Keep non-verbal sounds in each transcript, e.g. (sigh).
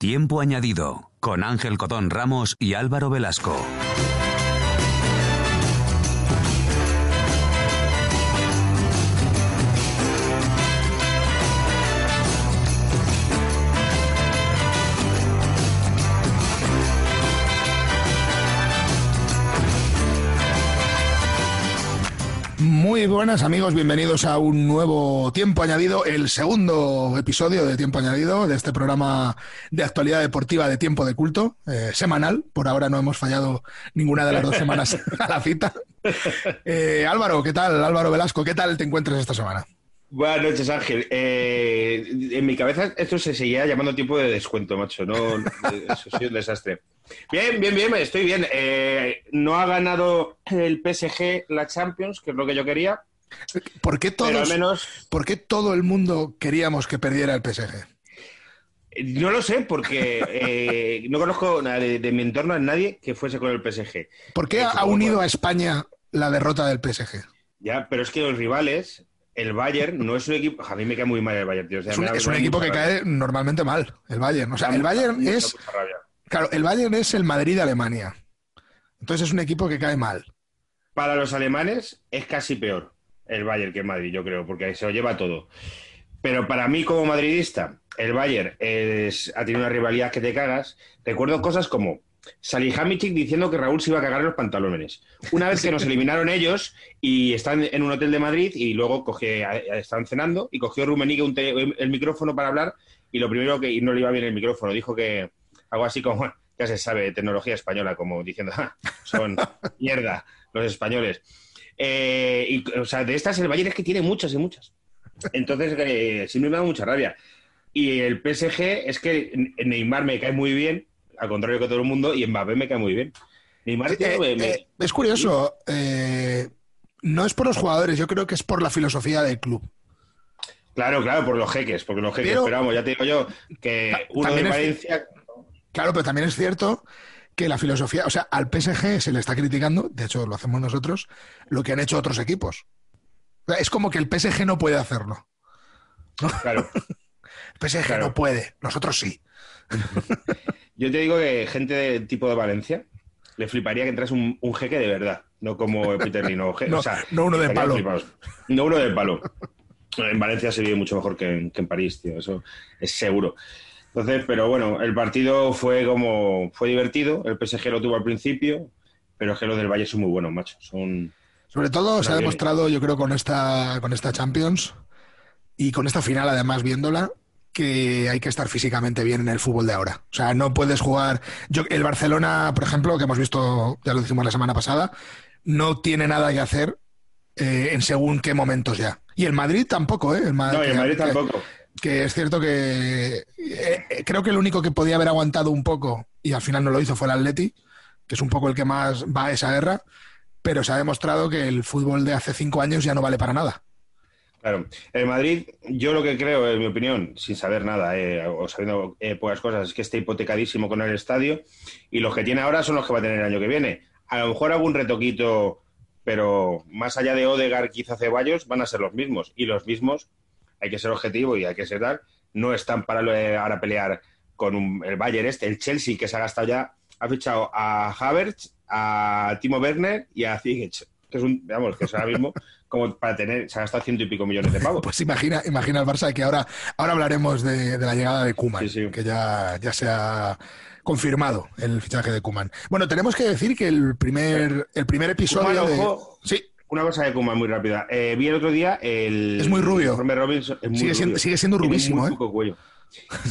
Tiempo añadido con Ángel Codón Ramos y Álvaro Velasco. Muy buenas amigos, bienvenidos a un nuevo Tiempo Añadido, el segundo episodio de Tiempo Añadido de este programa de actualidad deportiva de tiempo de culto, eh, semanal. Por ahora no hemos fallado ninguna de las dos semanas (laughs) a la cita. Eh, Álvaro, ¿qué tal? Álvaro Velasco, ¿qué tal te encuentras esta semana? Buenas noches, Ángel. Eh, en mi cabeza esto se seguía llamando tiempo de descuento, macho. No, eso ha sido un desastre. Bien, bien, bien, estoy bien. Eh, no ha ganado el PSG la Champions, que es lo que yo quería. ¿Por qué, todos, ¿Por qué todo el mundo queríamos que perdiera el PSG? No lo sé, porque eh, no conozco de, de, mi entorno a nadie que fuese con el PSG. ¿Por qué ha unido a España la derrota del PSG? Ya, pero es que los rivales el Bayern no es un equipo. A mí me cae muy mal el Bayern, tío. es un, es un equipo que cae normalmente mal, el Bayern. O sea, el Bayern es. Claro, el Bayern es el Madrid de Alemania. Entonces es un equipo que cae mal. Para los alemanes es casi peor el Bayern que el Madrid, yo creo, porque se lo lleva todo. Pero para mí, como madridista, el Bayern es, ha tenido una rivalidad que te cagas. Recuerdo cosas como Salihamidzic diciendo que Raúl se iba a cagar en los pantalones. Una vez que nos (laughs) eliminaron ellos y están en un hotel de Madrid y luego coge, estaban cenando y cogió Rumenique el micrófono para hablar y lo primero que y no le iba bien el micrófono, dijo que algo así como, (laughs) ya se sabe, tecnología española, como diciendo, ah, son (laughs) mierda los españoles. Eh, y, o sea, de estas el Bayern es que tiene muchas y muchas. Entonces, eh, siempre me da mucha rabia. Y el PSG es que Neymar me cae muy bien, al contrario que todo el mundo, y Mbappé me cae muy bien. Neymar eh, es curioso, no es por los jugadores, yo creo que es por la filosofía del club. Claro, claro, por los jeques, porque los jeques, pero, ya te digo yo, que uno de Valencia... Claro, pero también es cierto que la filosofía, o sea, al PSG se le está criticando, de hecho lo hacemos nosotros, lo que han hecho otros equipos. es como que el PSG no puede hacerlo. Claro. (laughs) el PSG no puede, nosotros sí. (laughs) Yo te digo que gente de tipo de Valencia le fliparía que entras un, jeque de verdad, no como Peter Lino. (laughs) no, no uno de palo. No uno de palo. En Valencia se vive mucho mejor que en, que en París, tío, eso es seguro. Entonces, pero bueno, el partido fue como, fue divertido, el PSG lo tuvo al principio, pero es que los del Valle son muy buenos, macho. Son... Sobre todo se ha demostrado, yo creo, con esta, con esta Champions y con esta final, además, viéndola, que hay que estar físicamente bien en el fútbol de ahora. O sea, no puedes jugar. Yo, el Barcelona, por ejemplo, que hemos visto, ya lo dijimos la semana pasada, no tiene nada que hacer eh, en según qué momentos ya. Y el Madrid tampoco, ¿eh? El Madrid, no, y el Madrid tampoco que es cierto que eh, creo que el único que podía haber aguantado un poco y al final no lo hizo fue el Atleti, que es un poco el que más va a esa guerra, pero se ha demostrado que el fútbol de hace cinco años ya no vale para nada. Claro, el Madrid, yo lo que creo, en mi opinión, sin saber nada eh, o sabiendo eh, pocas cosas, es que está hipotecadísimo con el estadio y los que tiene ahora son los que va a tener el año que viene. A lo mejor algún retoquito, pero más allá de Odegar, quizá Ceballos, van a ser los mismos y los mismos hay que ser objetivo y hay que ser tal. No están para ahora pelear con el Bayern este, el Chelsea que se ha gastado ya, ha fichado a Havertz, a Timo Werner y a Zigic, que es un, digamos, que es ahora mismo como para tener, se ha gastado ciento y pico millones de pavos. Pues imagina, imagina el Barça que ahora, ahora hablaremos de, la llegada de Kuman, que ya, ya se ha confirmado el fichaje de Kuman. Bueno, tenemos que decir que el primer, el primer episodio de... Sí. Una cosa de Kuma muy rápida. Eh, vi el otro día el. Es muy rubio. Informe Robinson. sigue, Siendo, sigue, Siendo, rubísimo, ¿eh? Cuello.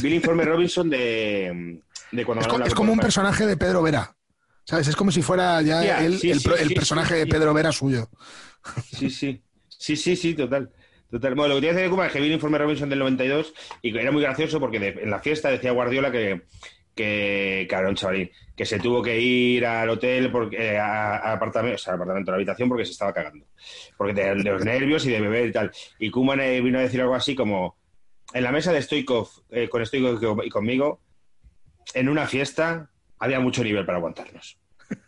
Vi el informe Robinson de, de cuando. Es, como un personaje de Pedro Vera. ¿Sabes? Es como si fuera ya el, el, personaje de Pedro Vera suyo. Sí, sí. Sí, sí, sí, total. Total. Bueno, lo que que decir de Kuma es que vi el informe Robinson del 92 y era muy gracioso porque en la fiesta decía Guardiola que, que, un chavalín, que se tuvo que ir al hotel, porque, eh, al apartamento, o sea, al apartamento, a la habitación, porque se estaba cagando. Porque de, los nervios y de beber y tal. Y Kuman eh, vino a decir algo así como, en la mesa de Stoikov, eh, con Stoikov y conmigo, en una fiesta había mucho nivel para aguantarnos.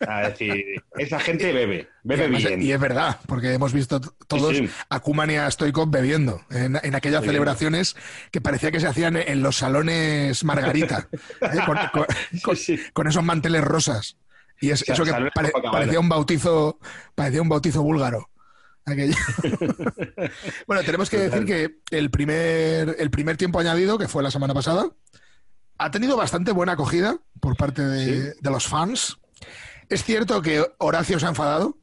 A decir, esa gente (laughs) bebe, bebe y, bien. Y es verdad, porque hemos visto todos Sí, sí. a Koeman y a Stoikov bebiendo en, en aquellas Sí. celebraciones que parecía que se hacían en los salones Margarita, ¿eh? con, (laughs) con- con- esos manteles rosas. Y es, Sa- eso que pare- parecía un bautizo, parecía un bautizo búlgaro. aquello. (laughs) bueno, tenemos que decir que el primer, el primer tiempo añadido, que fue la semana pasada, ha tenido bastante buena acogida por parte de, de los fans. Es cierto que Horacio se ha enfadado.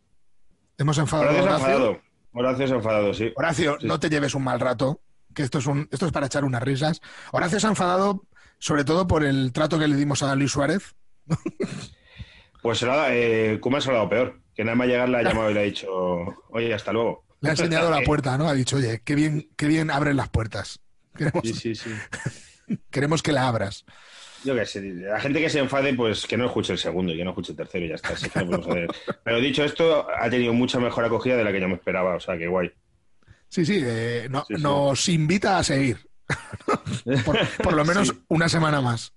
Hemos enfadado Horacio a se ha Horacio. enfadado. Horacio se ha enfadado, sí. Horacio, Sí. no te lleves un mal rato, que esto es, un, esto es para echar unas risas. Horacio se ha enfadado sobre todo por el trato que le dimos a Luis Suárez. (laughs) Pues dado- eh, Koeman se lo ha dado peor. Que nada más llegar le ha llamado y le ha dicho, oye, hasta luego. Le ha enseñado la (laughs) puerta, ¿no? Ha dicho, oye, qué bien, qué bien abren las puertas. Queremos, Sí, sí, sí. (laughs) queremos que la abras. Yo qué sé, la gente que se enfade, pues que no escuche el segundo y que no escuche el tercero y ya está. así que no podemos hacer. Pero dicho esto, ha tenido mucha mejor acogida de la que yo me esperaba, o sea, que guay. Sí, sí, eh, no- Sí, sí. nos invita a seguir. (laughs) por, por lo menos Sí. una semana más.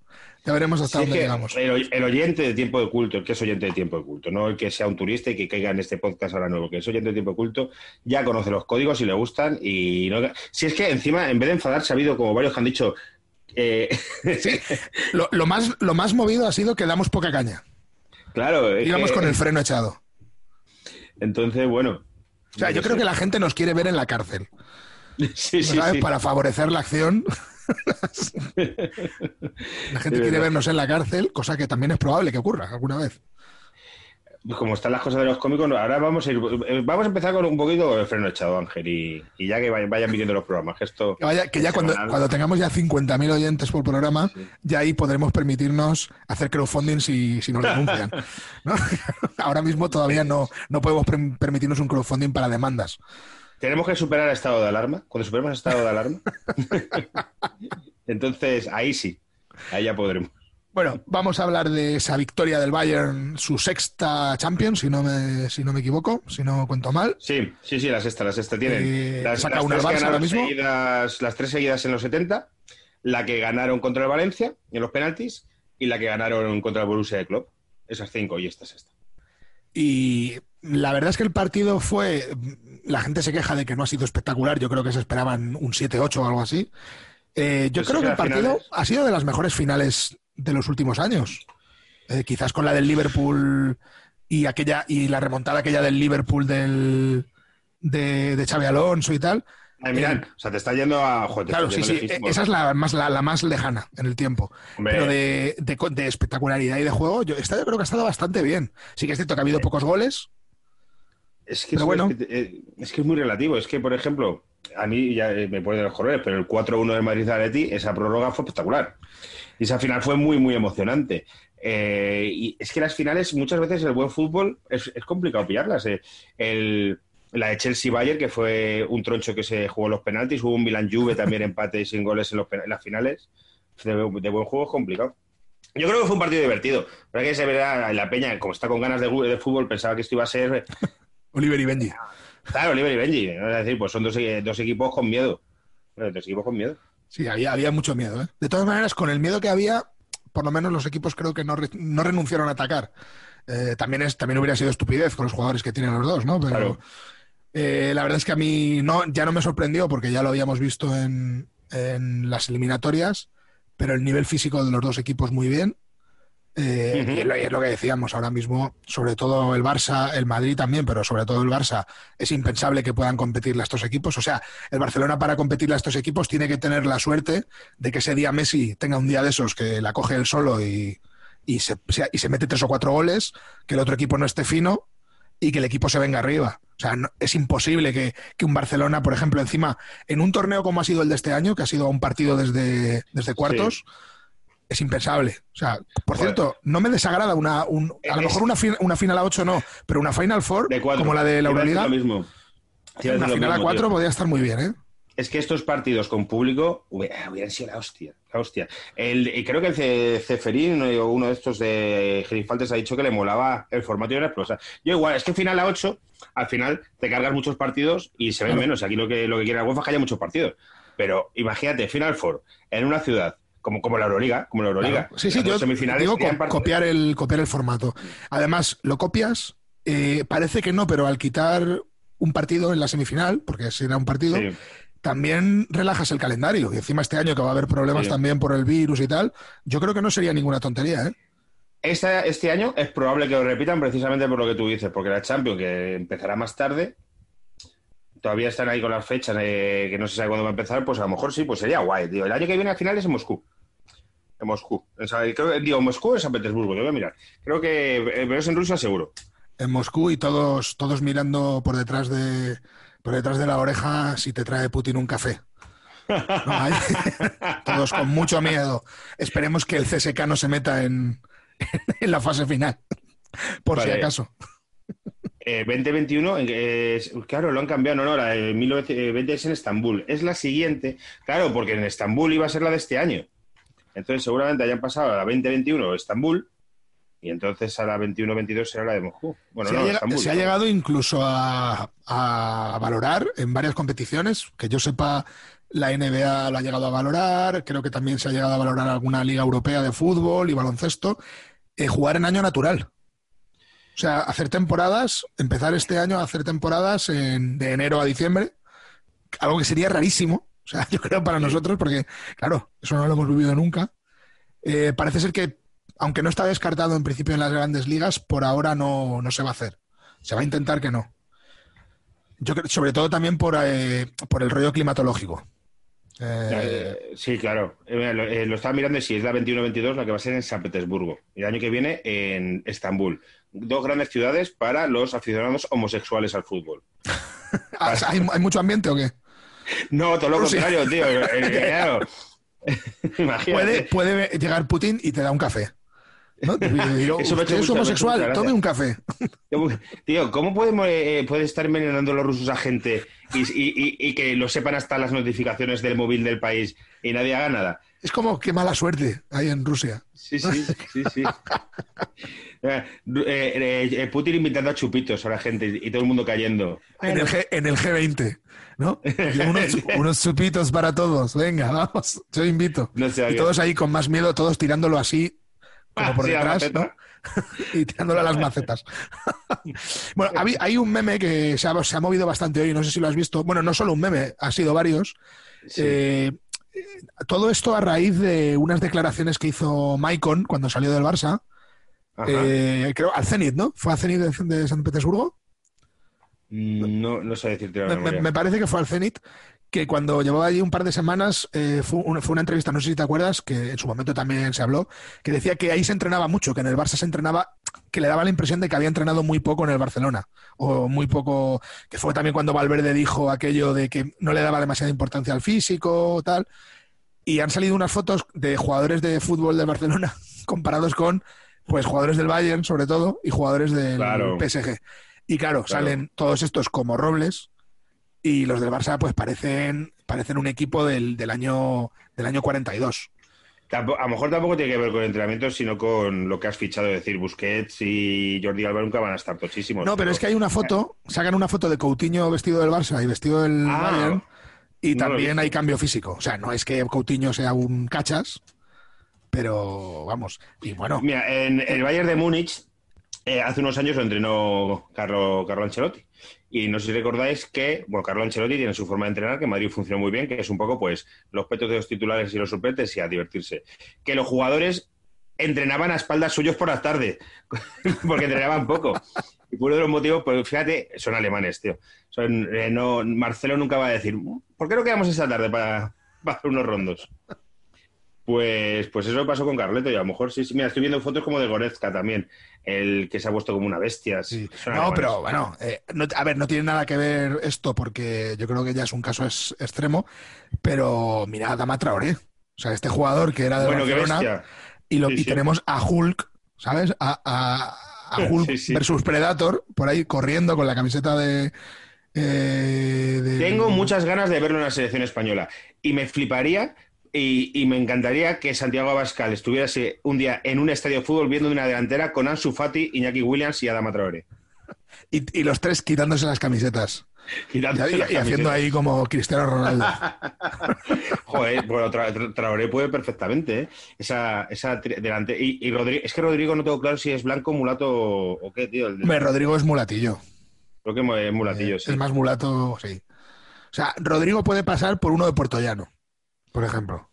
Ya veremos hasta dónde llegamos. el, oy- el oyente de tiempo de culto, el que es oyente de tiempo de culto, no el que sea un turista y que caiga en este podcast ahora nuevo, que es oyente de tiempo de culto, ya conoce los códigos y le gustan. Y no- si es que encima, en vez de enfadarse, ha habido como varios que han dicho. Eh, (laughs) Lo, lo más, lo más movido ha sido que damos poca caña. claro, Íbamos que- con el freno echado. Entonces, bueno. O sea, yo creo que la gente nos quiere ver en la cárcel. (laughs) Sí, sí, ¿sabes? sí. Para favorecer la acción. (laughs) la gente quiere vernos en la cárcel, cosa que también es probable que ocurra alguna vez. Como están las cosas de los cómicos, ahora vamos a ir, eh, vamos a empezar con un poquito el freno echado, Ángel, y, y ya que vayan, viniendo los programas, que esto Que, vaya- que ya cuando, cuando tengamos ya 50.000 oyentes por programa, Sí. ya ahí podremos permitirnos hacer crowdfunding si, si nos denuncian. (laughs) ¿no? (laughs) Ahora mismo todavía no, no podemos permitirnos un crowdfunding para demandas. tenemos que superar el estado de alarma. Cuando superemos el estado de alarma, (laughs) entonces ahí sí, ahí ya podremos. Bueno, vamos a hablar de esa victoria del Bayern, su sexta Champions, si no me, si no me equivoco, si no cuento mal. Sí, sí, sí, la sexta, la sexta. Tienen Eh, las, saca las una tres ahora mismo. seguidas- las tres seguidas en los 70, la que ganaron contra el Valencia en los penaltis y la que ganaron contra el Borussia de Club. Esas cinco y esta sexta. Y la verdad es que el partido fue. La gente se queja de que no ha sido espectacular. Yo creo que se esperaban un 7-8 o algo así. Eh, yo Pues creo que el partido finales- ha sido de las mejores finales de los últimos años. Eh, quizás con la del Liverpool y aquella y la remontada aquella del Liverpool del de, de Xavi Alonso y tal. Ay, mirad, o sea, te está yendo a. Joder, Claro, sí, sí. lejísimo. Esa es la más, la, la más lejana en el tiempo. Hombre. Pero de, de de espectacularidad y de juego, yo, esta yo creo que ha estado bastante bien. Sí que es cierto que ha habido pocos goles. Es que, Pero es, bueno. es que, eh, es que es muy relativo. Es que, por ejemplo, a mí ya eh, me pone de los colores, pero el 4-1 del Madrid Atleti, esa prórroga fue espectacular. Y esa final fue muy, muy emocionante. Eh, y es que las finales, muchas veces el buen fútbol es, es complicado pillarlas. eh. El, la de Chelsea-Bayern, que fue un troncho que se jugó en los penaltis, hubo un Milan-Juve también (laughs) empate sin goles en, los, en las finales. De, de buen juego es complicado. Yo creo que fue un partido divertido. Pero que se verá la peña, como está con ganas de, de fútbol, pensaba que esto iba a ser (laughs) Oliver y Benji. Claro, Oliver y Benji. ¿no? Es decir, pues son dos, dos equipos con miedo. Eh, Dos equipos con miedo. Sí, había, había mucho miedo. ¿eh? De todas maneras, con el miedo que había, por lo menos los equipos creo que no, re- no renunciaron a atacar. Eh, también, es, también hubiera sido estupidez con los jugadores que tienen los dos, ¿no? Pero Claro. eh, la verdad es que a mí no, ya no me sorprendió porque ya lo habíamos visto en, en las eliminatorias, pero el nivel físico de los dos equipos muy bien. Eh, y es lo- que decíamos ahora mismo, sobre todo el Barça, el Madrid también, pero sobre todo el Barça, es impensable que puedan competirle a estos equipos. O sea, el Barcelona para competirle a estos equipos tiene que tener la suerte de que ese día Messi tenga un día de esos que la coge él solo y, y, se, y se mete tres o cuatro goles, que el otro equipo no esté fino y que el equipo se venga arriba. O sea, es imposible que, que un Barcelona, por ejemplo, encima, en un torneo como ha sido el de este año, que ha sido un partido desde, desde cuartos, es impensable. O sea, por cierto, no me desagrada una, un, a lo mejor una, fin- una final a 8 no, pero una final four, De cuatro. como la de la Euroliga, Lo mismo. Una lo final a mismo, 4 tío. podría estar muy bien, ¿eh? Es que estos partidos con público hubiera- hubieran sido la hostia. La hostia. El, y creo que el Ce- Ceferín o uno de estos de Gerifaltes ha dicho que le molaba el formato y era explosa. Yo igual, es que final a 8, al final te cargas muchos partidos y se ven Claro. menos. Aquí lo que, lo que quiere la UEFA es que haya muchos partidos. Pero imagínate, Final Four, en una ciudad como, como la Euroliga, como la Euroliga. Sí, sí, yo digo copiar, el, copiar el formato. Además, lo copias, eh, parece que no, pero al quitar un partido en la semifinal, porque será un partido, también relajas el calendario. Y encima este año que va a haber problemas también por el virus y tal, yo creo que no sería ninguna tontería, ¿eh? Este, este año es probable que lo repitan precisamente por lo que tú dices, porque la Champions, que empezará más tarde, todavía están ahí con las fechas que no se sabe cuándo va a empezar, pues a lo mejor sí, pues sería guay, tío. El año que viene al final es en Moscú. En Moscú. digo, Moscú o San Petersburgo, yo voy a mirar. Creo que eh, es en Rusia seguro. En Moscú y todos, todos mirando por detrás de por detrás de la oreja si te trae Putin un café. (laughs) todos con mucho miedo. Esperemos que el CSK no se meta en, en la fase final, por si acaso. 2021, eh, claro, lo han cambiado, no, no, la de 2020 es en Estambul. Es la siguiente, claro, porque en Estambul iba a ser la de este año. Entonces, seguramente hayan pasado a la 2021 Estambul y entonces a la 21-22 será la de Moscú. Bueno, se, ha, llegado, se ha llegado incluso a, a, valorar en varias competiciones, que yo sepa, la NBA lo ha llegado a valorar, creo que también se ha llegado a valorar alguna liga europea de fútbol y baloncesto, eh, jugar en año natural. O sea, hacer temporadas, empezar este año a hacer temporadas en, de enero a diciembre, algo que sería rarísimo, o sea, (laughs) yo creo para nosotros, porque, claro, eso no lo hemos vivido nunca. Eh, parece ser que, aunque no está descartado en principio en las grandes ligas, por ahora no, se va a hacer. Se va a intentar que no. Yo creo, sobre todo también por, eh, por el rollo climatológico. Eh, sí, claro. Eh, eh, lo, estaba mirando y si es la 21-22 la que va a ser en San Petersburgo. Y el año que viene en Estambul. Dos grandes ciudades para los aficionados homosexuales al fútbol. (laughs) ¿Hay, mucho ambiente o qué? No, todo lo contrario, tío. claro. (laughs) (laughs) puede, puede llegar Putin y te da un café. ¿No? es homosexual, tome un café. Tío, ¿cómo podemos, eh, puede estar envenenando los rusos a gente y, que lo sepan hasta las notificaciones del móvil del país y nadie haga nada? Es como qué mala suerte hay en Rusia. Sí, sí, sí, sí. (laughs) Eh, eh, Putin invitando a chupitos a la gente y todo el mundo cayendo. En el, G, en el G20, ¿no? (laughs) Unos, chupitos para todos. Venga, vamos, yo invito. y todos ahí con más miedo, todos tirándolo así como ah, por detrás, (laughs) y tirándole a las macetas. (laughs) bueno, hay, un meme que se ha, movido bastante hoy, no sé si lo has visto. Bueno, no solo un meme, ha sido varios. Eh, todo esto a raíz de unas declaraciones que hizo Maicon cuando salió del Barça. Eh, creo al Zenit, ¿no? ¿Fue al Zenit de, San Petersburgo? Mm, no, no sé decirte la me, me, parece que fue al Zenit, que cuando llevaba allí un par de semanas eh, fue, una, entrevista, no sé si te acuerdas, que en su momento también se habló, que decía que ahí se entrenaba mucho, que en el Barça se entrenaba, que le daba la impresión de que había entrenado muy poco en el Barcelona, o muy poco, que fue también cuando Valverde dijo aquello de que no le daba demasiada importancia al físico, tal, y han salido unas fotos de jugadores de fútbol del Barcelona (laughs) comparados con, pues, jugadores del Bayern, sobre todo, y jugadores del PSG. Y claro, salen todos estos como Robles, y los del Barça pues parecen, parecen un equipo del, del, año, del año 42. a lo mejor tampoco tiene que ver con el entrenamiento, sino con lo que has fichado, es decir, Busquets y Jordi Alba nunca van a estar tochísimos. No, pero, es que hay una foto, sacan una foto de Coutinho vestido del Barça y vestido del ah, Bayern, y también hay cambio físico. O sea, no es que Coutinho sea un cachas, pero vamos, y bueno. Mira, en el Bayern de Múnich eh, hace unos años lo entrenó Carlo, Carlo Ancelotti. Y no sé si recordáis que, bueno, Carlo Ancelotti tiene su forma de entrenar, que Madrid funciona muy bien, que es un poco, pues, los petos de los titulares y los suplentes y a divertirse. Que los jugadores entrenaban a espaldas suyos por las tardes, (laughs) porque entrenaban poco. Y por uno de los motivos, pues fíjate, son alemanes, tío. Son, eh, no, Marcelo nunca va a decir, ¿por qué no quedamos esta tarde para, (laughs) para hacer unos rondos? Pues, pues eso pasó con Carleto y a lo mejor sí, sí, mira, estoy viendo fotos como de Goretzka también, el que se ha puesto como una bestia. No, pero bueno, eh, a ver, no tiene nada que ver esto porque yo creo que ya es un caso extremo, pero mira, Dama Traoré, o sea, este jugador que era de bueno, Barcelona y, lo, y tenemos a Hulk, ¿sabes? A, (laughs) Hulk versus Predator por ahí corriendo con la camiseta de, eh, de... Tengo muchas ganas de verlo en la selección española y me fliparía y, me encantaría que Santiago Abascal estuviese un día en un estadio de fútbol viendo una delantera con Ansu Fati, Iñaki Williams y Adama Traore. Y, los tres quitándose las camisetas. Y, haciendo ahí como Cristiano Ronaldo. (laughs) Joder, bueno, Traoré puede perfectamente, ¿eh? Esa, esa delante. Y, Rodrigo, es que Rodrigo no tengo claro si es blanco, mulato o qué, tío. Rodrigo es mulatillo. Creo que es mulatillo, sí. Es más mulato, sí. O sea, Rodrigo puede pasar por uno de Puerto Llano, por ejemplo.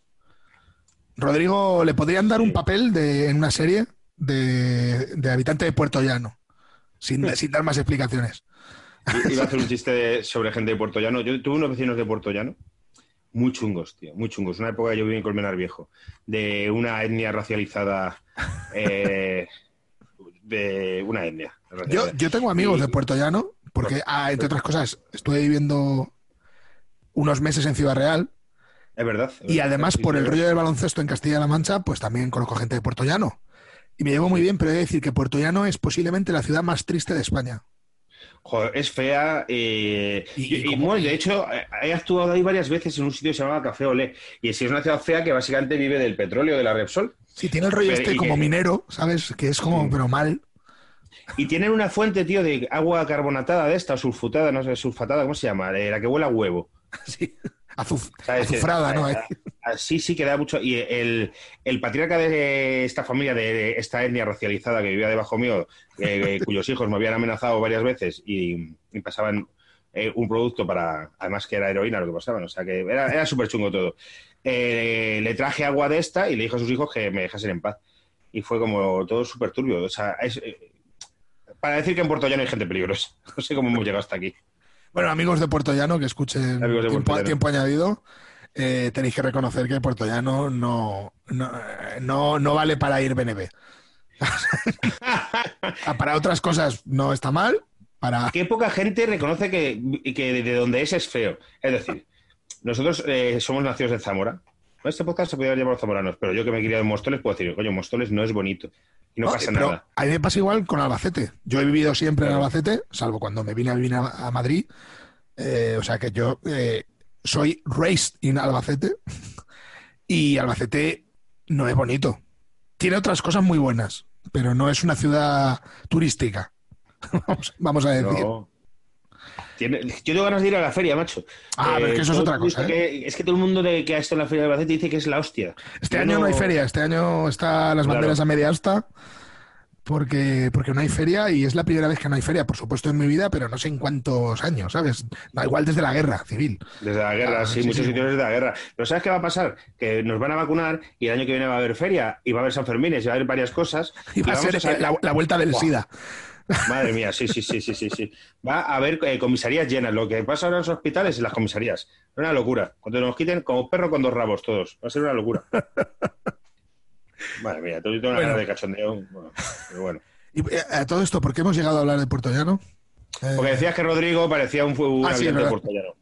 Rodrigo, ¿le podrían dar un papel de, en una serie de, de habitante de Puerto Llano? Sin, sin dar más explicaciones. Iba a hacer un (laughs) chiste sobre gente de Puerto Llano. Yo tuve unos vecinos de Puerto Llano muy chungos, tío, muy chungos. Una época yo viví en Colmenar Viejo, de una etnia racializada, (laughs) eh, de una etnia. Yo, yo, tengo amigos de Puerto Llano, porque, ah, entre otras cosas, estuve viviendo unos meses en Ciudad Real. Es verdad. y además, por el rollo del baloncesto en Castilla-La Mancha, pues también conozco gente de Puerto Llano. Y me llevo muy bien, pero he de decir que Puerto Llano es posiblemente la ciudad más triste de España. Joder, es fea. Eh, y, de hecho, he actuado ahí varias veces en un sitio que se llama Café Olé. Y es una ciudad fea que básicamente vive del petróleo, de la Repsol. Sí, tiene el rollo este como minero, ¿sabes? Que es como, pero mal. Y tienen una fuente, tío, de agua carbonatada de esta, sulfutada, no sé, sulfatada, ¿cómo se llama? De la que huele a huevo. (laughs) Sí. Azufrada, ¿no? Sí, sí, que da mucho. Y el, el, patriarca de esta familia, de esta etnia racializada que vivía debajo mío, eh, (laughs) cuyos hijos me habían amenazado varias veces y, pasaban eh, un producto para. Además, que era heroína lo que pasaban, o sea que era, era súper chungo todo. Eh, le traje agua de esta y le dijo a sus hijos que me dejasen en paz. Y fue como todo súper turbio. O sea, es, para decir que en Puerto Llano hay gente peligrosa. (laughs) No sé cómo hemos llegado hasta aquí. Bueno, amigos de Puerto Llano que escuchen tiempo, tiempo, añadido, eh, tenéis que reconocer que Puerto Llano no, no, no, vale para ir BNB. (laughs) para otras cosas no está mal. Para... Qué poca gente reconoce que, que de donde es es feo. Es decir, nosotros eh, somos nacidos en Zamora. Este podcast se podría llamar zamoranos, pero yo que me he criado en Móstoles puedo decir, coño, Móstoles no es bonito no, pasa nada. A mí me pasa igual con Albacete. Yo he vivido siempre en Albacete, salvo cuando me vine a vivir a, Madrid. Eh, o sea que yo eh, soy raised in Albacete (laughs) y Albacete no es bonito. Tiene otras cosas muy buenas, pero no es una ciudad turística. (laughs) vamos, a decir. Yo tengo ganas de ir a la feria, macho. Ah, pero que eso es eh, otra cosa. Es que todo el mundo de, que ha estado en la feria de Albacete dice que es la hostia. Este año no... hay feria, este año están las banderas a media asta porque, porque no hay feria y es la primera vez que no hay feria, por supuesto, en mi vida, pero no sé en cuántos años, ¿sabes? Da igual desde la guerra civil. Desde la guerra, sí, muchos sitios desde la guerra. Pero ¿sabes qué va a pasar? Que nos van a vacunar y el año que viene va a haber feria y va a haber San Fermín y va a haber varias cosas. Y va a ser La, vuelta del SIDA. Madre mía, sí, sí, sí, sí, sí, sí. Va a haber eh, comisarías llenas. Lo que pasa ahora en los hospitales en las comisarías. Es una locura. Cuando nos quiten como perro con dos rabos todos. Va a ser una locura. Madre mía, todo una bueno. de cachondeo. pero bueno. Y eh, a todo esto, ¿por qué hemos llegado a hablar de Puerto Llano? Porque decías que Rodrigo parecía un, un ah, de Puerto Llano.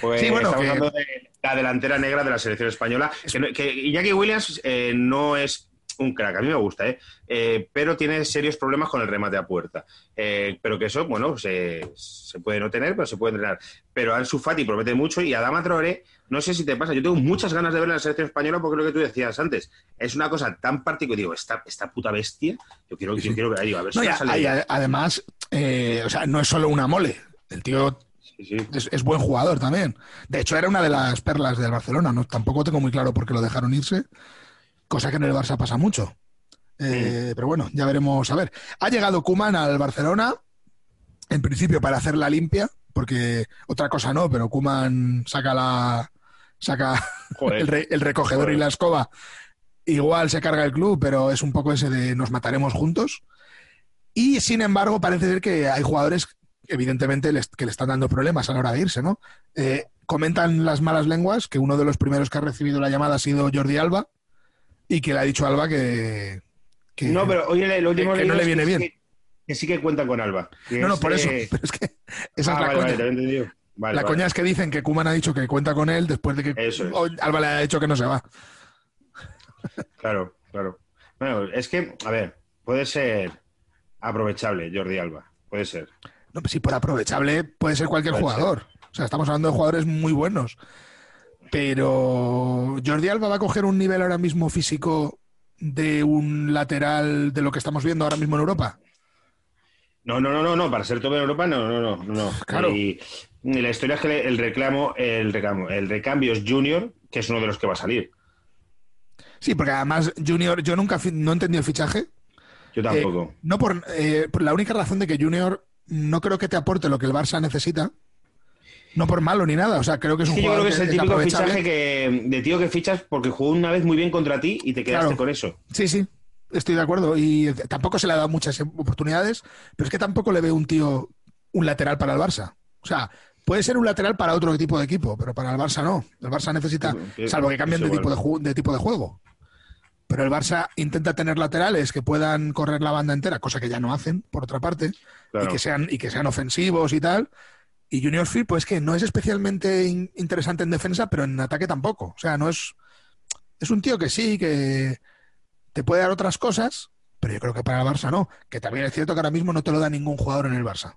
Pues sí, bueno, estamos hablando de la delantera negra de la selección española. Que, que Iñaki Williams eh, no es un crack, a mí me gusta, ¿eh? ¿eh? pero tiene serios problemas con el remate a puerta. Eh, pero que eso, bueno, se, se, puede no tener, pero se puede entrenar. Pero Ansu Fati promete mucho y Adama Traoré, no sé si te pasa, yo tengo muchas ganas de ver en la selección española porque lo que tú decías antes, es una cosa tan particular, digo, esta, esta puta bestia, yo quiero, yo quiero ver, a ver si sale Además, eh, o sea, no es solo una mole, el tío Es, buen jugador también. De hecho, era una de las perlas del Barcelona. No, tampoco tengo muy claro por qué lo dejaron irse cosa que en el Barça pasa mucho. Eh, pero bueno, ya veremos. A ver, ha llegado Kuman al Barcelona, en principio para hacer la limpia, porque otra cosa no, pero Kuman saca la saca el, recogedor y la escoba. Igual se carga el club, pero es un poco ese de nos mataremos juntos. Y sin embargo, parece ser que hay jugadores, evidentemente, que le están dando problemas a la hora de irse, ¿no? Eh, comentan las malas lenguas que uno de los primeros que ha recibido la llamada ha sido Jordi Alba, y que le ha dicho Alba que, no, pero oye, lo último que, no le viene bien. Que, sí que cuentan con Alba. No, no, por eso. Pero es que esa es ah, la coña. la coña es que dicen que Kuman ha dicho que cuenta con él después de que Alba le ha dicho que no se va. Claro, claro. Bueno, es que, a ver, puede ser aprovechable Jordi Alba. Puede ser. No, pues sí, por aprovechable puede ser cualquier jugador. O sea, estamos hablando de jugadores muy buenos. Pero Jordi Alba va a coger un nivel ahora mismo físico de un lateral de lo que estamos viendo ahora mismo en Europa. No, no, no, no, no, para ser top en Europa, no, no, no, no. Claro. Y, y la historia es que el reclamo, el reclamo, el recambio es Junior, que es uno de los que va a salir. Sí, porque además Junior, yo nunca no entendí el fichaje. Yo tampoco. Eh, no por, eh, por la única razón de que Junior no creo que te aporte lo que el Barça necesita. No por malo ni nada. O sea, creo que es un que yo creo que es el típico fichaje que, de tío que fichas porque jugó una vez muy bien contra ti y te quedaste Claro. con eso. Sí, sí, estoy de acuerdo. Y tampoco se le ha dado muchas oportunidades, pero es que tampoco le veo un tío, un lateral para el Barça. O sea, puede ser un lateral para otro tipo de equipo, pero para el Barça no. El Barça necesita, Sí, salvo que cambien de tipo de, de tipo de juego. Pero el Barça intenta tener laterales que puedan correr la banda entera, cosa que ya no hacen, por otra parte, Claro. y, que sean, y que sean ofensivos y tal. Y Junior Field, pues que no es especialmente in- interesante en defensa, pero en ataque tampoco. O sea, no es. Es un tío que sí, que te puede dar otras cosas, pero yo creo que para el Barça no. Que también es cierto que ahora mismo no te lo da ningún jugador en el Barça.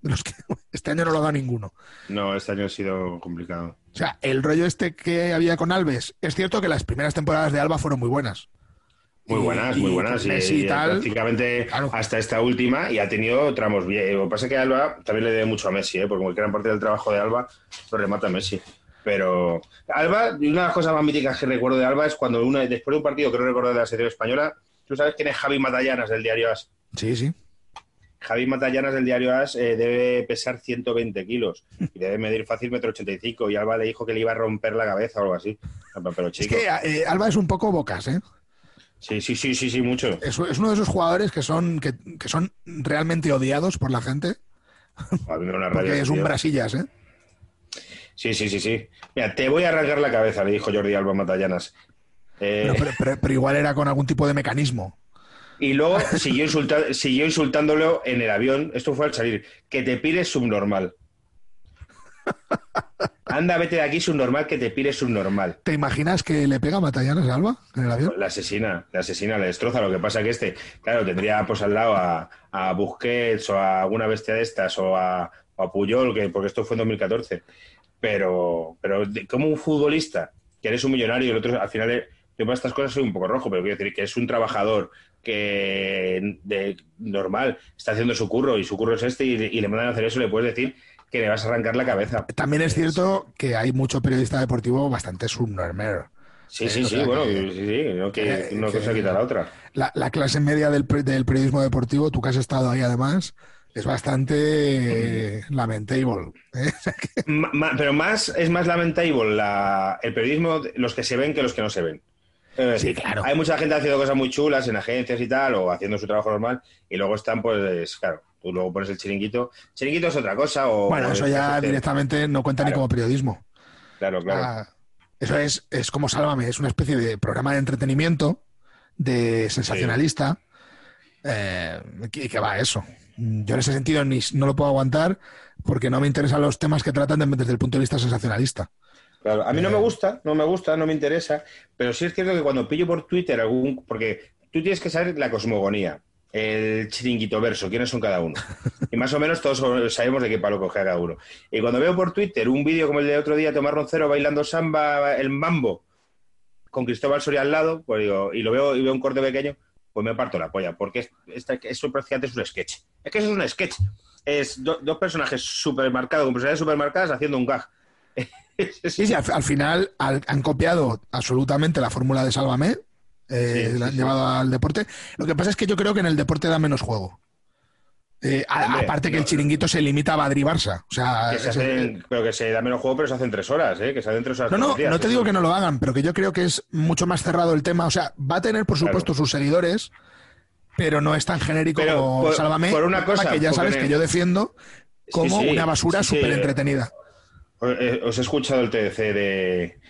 De los que (laughs) este año no lo da ninguno. No, este año ha sido complicado. O sea, el rollo este que había con Alves, es cierto que las primeras temporadas de Alba fueron muy buenas. Muy buenas, y muy buenas. Y, Messi y y tal, prácticamente claro. hasta esta última y ha tenido tramos bien. Lo que pasa es que Alba también le debe mucho a Messi, ¿eh? porque como gran parte del trabajo de Alba lo remata Messi. Pero Alba, una de las cosas más míticas que recuerdo de Alba es cuando una, después de un partido que no recuerdo de la selección española, tú sabes quién es Javi Matallanas del diario AS. Sí, sí. Javi Matallanas del diario AS eh, debe pesar 120 kilos y debe medir fácil metro 85 y Alba le dijo que le iba a romper la cabeza o algo así. Pero Es chico, que eh, Alba es un poco bocas, ¿eh? Sí, sí, sí, sí, sí, mucho. Es, es uno de esos jugadores que son, que, que son realmente odiados por la gente, A mí me da una porque es un tío. brasillas, ¿eh? Sí, sí, sí, sí. Mira, te voy a arrancar la cabeza, le dijo Jordi Alba Matallanas. Eh, Pero, pero- pero- pero igual era con algún tipo de mecanismo. y luego siguió, insulta- siguió insultándolo en el avión. Esto fue al salir. Que te pires subnormal. (laughs) Anda, vete de aquí subnormal, que te pires subnormal. ¿Te imaginas que le pega a Matallanas a Alba en el avión? La asesina, la asesina, le destroza. Lo que pasa que este, claro, tendría pues al lado a, a Busquets o a alguna bestia de estas o a, a Puyol, que, porque esto fue en 2014. Pero, pero como un futbolista, que eres un millonario y el otro al final, eh, yo para estas cosas soy un poco rojo, pero quiero decir que es un trabajador que de normal está haciendo su curro y su curro es este y, y le mandan a hacer eso, le puedes decir que le vas a arrancar la cabeza. También es cierto que hay mucho periodista deportivo bastante subnormer. Sí, sí, o sí, sea bueno, que- sí, sí, no que que- una cosa quita la otra. La, la clase media del, del periodismo deportivo, tú que has estado ahí además, es bastante eh, lamentable. ¿eh? (laughs) Ma- ma- pero más es más lamentable la- el periodismo, los que se ven que los que no se ven. Es decir, Sí, claro. Hay mucha gente haciendo cosas muy chulas en agencias y tal, o haciendo su trabajo normal, y luego están, pues, claro, tú luego pones el chiringuito. Chiringuito es otra cosa, o. Bueno, eso ya directamente no cuenta ni como periodismo. Claro, claro. Ah, eso es, es como Sálvame, es una especie de programa de entretenimiento, de sensacionalista, eh, que, que va a eso. Yo en ese sentido ni, no lo puedo aguantar porque no me interesan los temas que tratan de- desde el punto de vista sensacionalista. Claro, a mí Eh. no me gusta, no me gusta, no me interesa, pero sí es cierto que cuando pillo por Twitter algún. Porque tú tienes que saber la cosmogonía, el chiringuito verso, quiénes son cada uno. Y más o menos todos sabemos de qué palo coge cada uno. Y cuando veo por Twitter un vídeo como el de otro día, Tomás Roncero bailando samba, el mambo, con Cristóbal Soria al lado, pues digo, y lo veo y veo un corte pequeño, pues me parto la polla, porque es, eso prácticamente es un sketch. Es que eso es un sketch. Es do- dos personajes supermarcados, con personalidades haciendo un gag. (laughs) Sí, sí, al, al final al- han copiado absolutamente la fórmula de Sálvame, eh, Sí, llevado al deporte. Lo que pasa es que yo creo que en el deporte da menos juego. Eh, Hombre, aparte que no, el chiringuito se limita a Madrid Barça. O sea, Que se pero que se da menos juego, pero se hacen tres horas, ¿eh? Que se hacen tres horas. No, no, días. no te digo que no lo hagan, pero que yo creo que es mucho más cerrado el tema. O sea, va a tener, por supuesto, sus seguidores, pero no es tan genérico Pero como por- Sálvame, por una cosa, que ya sabes que yo defiendo como sí, una basura sí. súper entretenida. Eh, Os he escuchado el TDC de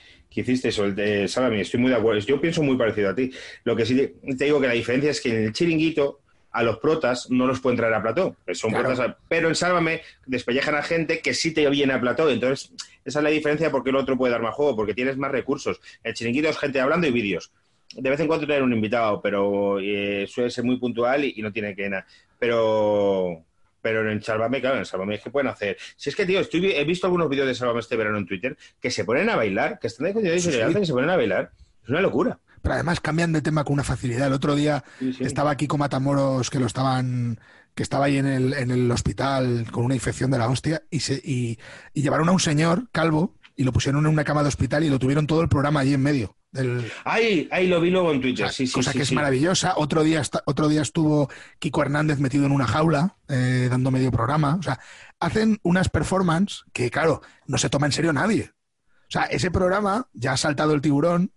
que hicisteis, o el de Salami, estoy muy de acuerdo. Yo pienso muy parecido a ti. Lo que sí te, te digo que la diferencia es que en el chiringuito a los protas no los pueden traer a plató. que Son Claro. protas, pero en Sálvame despellejan a gente que sí te viene a plató. Entonces, esa es la diferencia porque el otro puede dar más juego, porque tienes más recursos. El chiringuito es gente hablando y vídeos. De vez en cuando tener un invitado, pero eh, suele ser muy puntual y, y no tiene que nada. Pero pero en Sálvame, claro, en Sálvame es que pueden hacer. Si es que, tío, estoy, he visto algunos vídeos de Sálvame este verano en Twitter que se ponen a bailar, que están de Sí, sí. que se ponen a bailar. Es una locura. pero además cambian de tema con una facilidad. El otro día estaba aquí con Matamoros que lo estaban que estaba ahí en el, en el hospital con una infección de la hostia y, se, y, llevaron a un señor calvo y lo pusieron en una cama de hospital y lo tuvieron todo el programa allí en medio. Del... Ahí, ahí lo vi luego en Twitter, sí, sí. Cosa que es maravillosa. Otro día, otro día estuvo Kiko Hernández metido en una jaula, eh, dando medio programa. O sea, hacen unas performances que, claro, no se toma en serio nadie. O sea, ese programa ya ha saltado el tiburón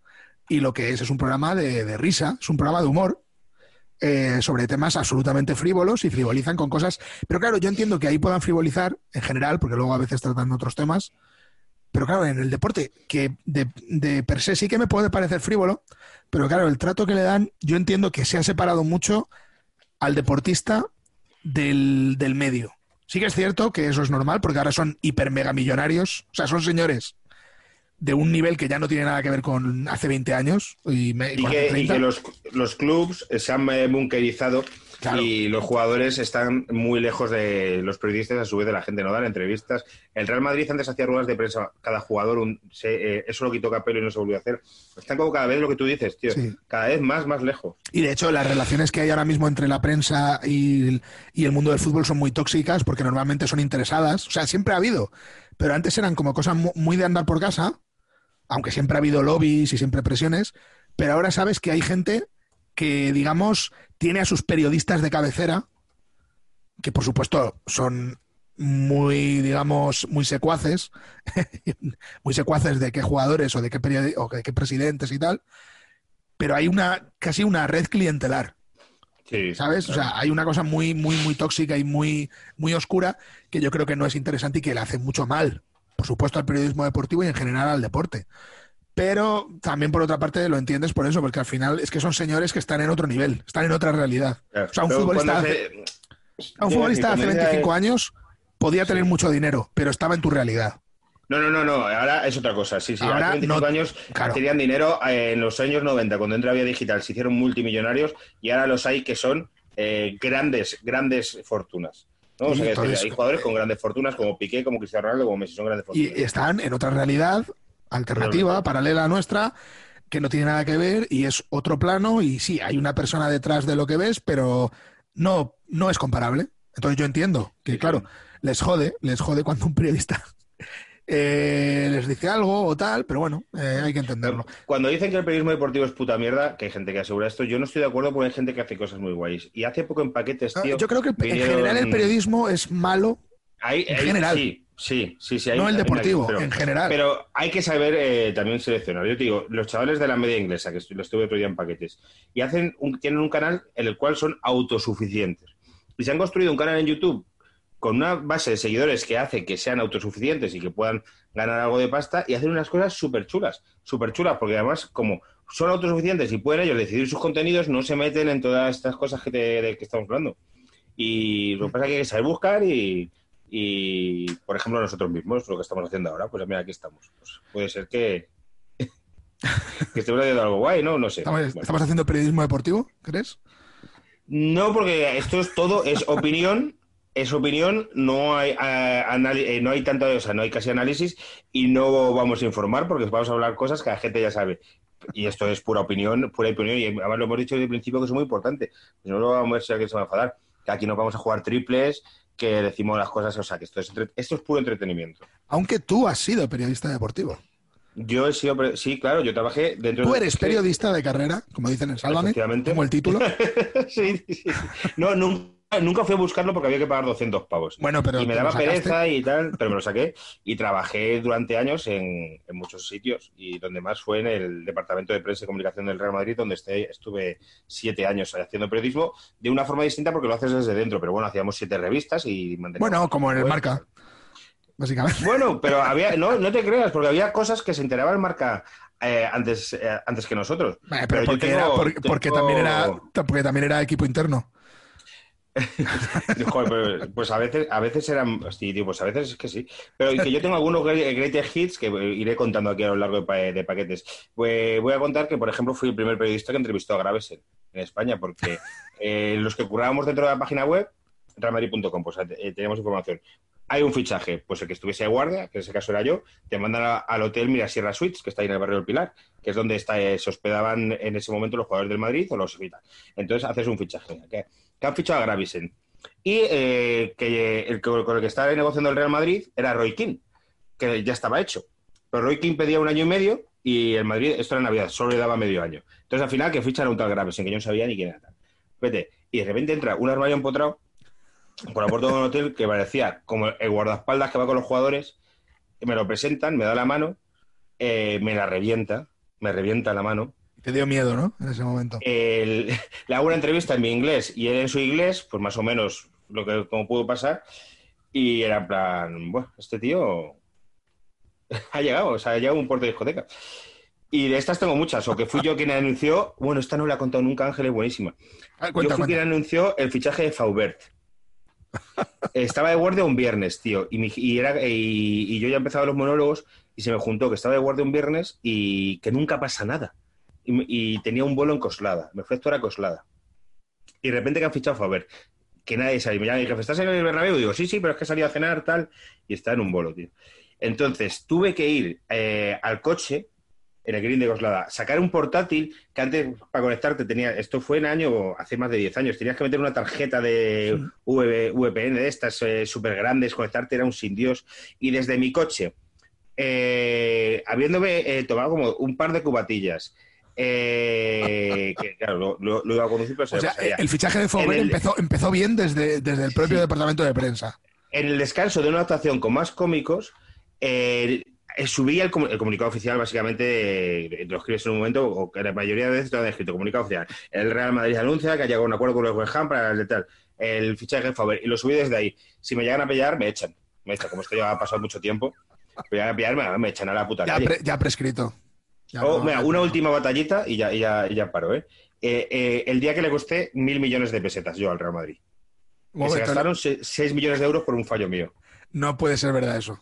y lo que es es un programa de risa, es un programa de humor eh, sobre temas absolutamente frívolos y frivolizan con cosas. Pero claro, yo entiendo que ahí puedan frivolizar en general, porque luego a veces tratan otros temas. Pero claro, en el deporte, que de, de, per se sí que me puede parecer frívolo, pero claro, el trato que le dan, yo entiendo que se ha separado mucho al deportista del, del medio. Sí que es cierto que eso es normal, porque ahora son hiper mega millonarios, o sea, son señores de un nivel que ya no tiene nada que ver con hace 20 años. Y, que, los, los clubs se han eh, y los jugadores están muy lejos de los periodistas, a su vez de la gente, no dan entrevistas. El Real Madrid antes hacía ruedas de prensa cada jugador, un, eh, eso lo quitó Capello y no se volvió a hacer. Están como cada vez lo que tú dices, tío, cada vez más, más lejos. Y de hecho, las relaciones que hay ahora mismo entre la prensa y, y el mundo del fútbol son muy tóxicas porque normalmente son interesadas. O sea, siempre ha habido, pero antes eran como cosas muy de andar por casa aunque siempre ha habido lobbies y siempre presiones, pero ahora sabes que hay gente que, digamos, tiene a sus periodistas de cabecera, que por supuesto son muy, digamos, muy secuaces, (laughs) muy secuaces de qué jugadores o de qué, o de qué presidentes y tal, pero hay una casi una red clientelar. ¿Sabes? O sea, hay una cosa muy, muy, muy tóxica y muy, muy oscura que yo creo que no es interesante y que le hace mucho mal por supuesto, al periodismo deportivo y en general al deporte. Pero también, por otra parte, lo entiendes por eso, porque al final es que son señores que están en otro nivel, están en otra realidad. o sea, un futbolista, hace, un futbolista hace 25 años podía tener mucho dinero, pero estaba en tu realidad. No, no, no, no, ahora es otra cosa. Sí, sí, ahora hace 25 años tenían dinero eh, en los años 90, cuando entra vía digital, se hicieron multimillonarios y ahora los hay que son eh, grandes, grandes fortunas hay jugadores con grandes fortunas como Piqué, como Cristiano Ronaldo, como Messi, son grandes fortunas. Y están en otra realidad alternativa, paralela a nuestra, que no tiene nada que ver y es otro plano y sí, hay una persona detrás de lo que ves, pero no, no es comparable. Entonces yo entiendo que, claro, les jode, les jode cuando un periodista (laughs) eh, les dice algo o tal, pero bueno, eh, hay que entenderlo. Cuando dicen que el periodismo deportivo es puta mierda, que hay gente que asegura esto, yo no estoy de acuerdo porque hay gente que hace cosas muy guays. Y hace poco en paquetes, tío. Yo creo que en general el periodismo es malo. en general. Sí, sí, sí. sí no el deportivo, en general. Pero hay que saber eh, también seleccionar. Yo te digo, los chavales de la media inglesa, que lo estuve otro día en paquetes, y hacen tienen un canal en el cual son autosuficientes. Y se han construido un canal en YouTube con una base de seguidores que hace que sean autosuficientes y que puedan ganar algo de pasta y hacen unas cosas súper chulas, súper chulas, porque además como son autosuficientes y pueden ellos decidir sus contenidos, no se meten en todas estas cosas que, de que estamos hablando. Y lo que pasa es que hay que saber buscar y, por ejemplo, nosotros mismos, lo que estamos haciendo ahora, pues mira, aquí estamos. Pues puede ser que, (laughs) que estemos haciendo algo guay, ¿no? No sé. ¿Estamos haciendo periodismo deportivo, crees? No, porque esto es todo, es opinión es opinión, no hay, eh, eh, no hay tanto, o sea, no hay casi análisis y no vamos a informar porque vamos a hablar cosas que la gente ya sabe. Y esto es pura opinión, pura opinión, y además lo hemos dicho desde el principio que es muy importante. No lo vamos a ver si alguien se va a enfadar. Que aquí no vamos a jugar triples, que decimos las cosas, o sea, que esto es, esto es puro entretenimiento. Aunque tú has sido periodista deportivo. Yo he sido, sí, claro, yo trabajé dentro Tú eres periodista de carrera, como dicen en Sálvame, como el título. (laughs) sí, sí, No, nunca Nunca fui a buscarlo porque había que pagar 200 pavos. Bueno, pero y me daba pereza y tal, pero me lo saqué. Y trabajé durante años en, muchos sitios. Y donde más fue en el Departamento de Prensa y Comunicación del Real Madrid, donde estuve siete años haciendo periodismo de una forma distinta porque lo haces desde dentro. Pero bueno, hacíamos siete revistas y Bueno, como en el Marca. Básicamente. Bueno, pero (laughs) había, no, no te creas, porque había cosas que se enteraba el marca eh, antes, eh, antes que nosotros. pero, porque, porque, también era, porque también era equipo interno. Pues a veces, a veces eran, sí, pues a veces es que sí. Pero que yo tengo algunos greatest hits que iré contando aquí a lo largo de, paquetes. Pues voy a contar que, por ejemplo, fui el primer periodista que entrevistó a Graves en, España, porque eh, los que currábamos dentro de la página web, realmadrid.com, pues eh, información. hay un fichaje, pues el que estuviese de guardia, que en ese caso era yo, te mandan al hotel Mirasierra Suites, que está ahí en el barrio del Pilar, que es donde está, eh, se hospedaban en ese momento los jugadores del Madrid o los. Entonces haces un fichaje. Que, han fichado a Gravisen. Y eh, que el, con el que estaba negociando el Real Madrid era Roy King, que ya estaba hecho. Pero Roy King pedía un año y medio y el Madrid, esto era Navidad, solo le daba medio año. Entonces al final que fichan a un tal Gravisen, que yo no sabía ni quién era tal. Vete. Y de repente entra un armario empotrado por la puerta de un hotel que parecía como el guardaespaldas que va con los jugadores, me lo presentan, me da la mano, eh, me la revienta, me revienta la mano. Te dio miedo, ¿no? En ese momento. (laughs) le hago una entrevista en mi inglés y él en su inglés, pues más o menos lo que como pudo pasar, y era en plan, bueno, este tío (laughs) ha llegado, o sea, ha llegado a un puerto de discoteca. Y de estas tengo muchas, o que fui yo quien anunció, bueno, esta no la he contado nunca, Ángel, es buenísima. Ah, yo fui quien anunció el fichaje de Faubert. (laughs) estaba de guardia un viernes, tío, y, era, y, yo ya empezaba los monólogos y se me juntó que estaba de guardia un viernes y que nunca pasa nada. Y, tenía un vuelo en Coslada, me fue a Coslada. Y de repente que han fichado Faber, que nadie sabe. Me llama y ¿estás en el Bernabéu? Y digo, sí, sí, pero es que salí a cenar, tal, y está en un vuelo, tío. Entonces, tuve que ir eh, al coche en el Green de Coslada, sacar un portátil que antes para conectarte tenía, esto fue en año, hace más de 10 años, tenías que meter una tarjeta de VPN de estas eh, súper grandes, conectarte era un sin Dios, y desde mi coche, eh, habiéndome eh, tomado como un par de cubatillas, que claro, lo, iba a conducir, pero o sea, el fichaje de Fover empezó, empezó bien desde, desde el propio departamento de prensa. En el descanso de una actuación con más cómicos, eh, subía el, comunicado oficial, básicamente, eh, lo escribes en un momento, o que la mayoría de veces lo han escrito, comunicado oficial. El Real Madrid anuncia que ha llegado a un acuerdo con los West Ham para el tal, el fichaje de Faber, y lo subí desde ahí. Si me llegan a pillar, me echan. Me echan, como esto ya ha pasado mucho tiempo, me llegan a pillar, me, echan a la puta ya, ya prescrito. Oh, mira, una última batallita y ya, ya, ya paro, ¿eh? ¿eh? El día que le costé mil millones de pesetas yo al Real Madrid. se gastaron seis millones de euros por un fallo mío. No puede ser verdad eso.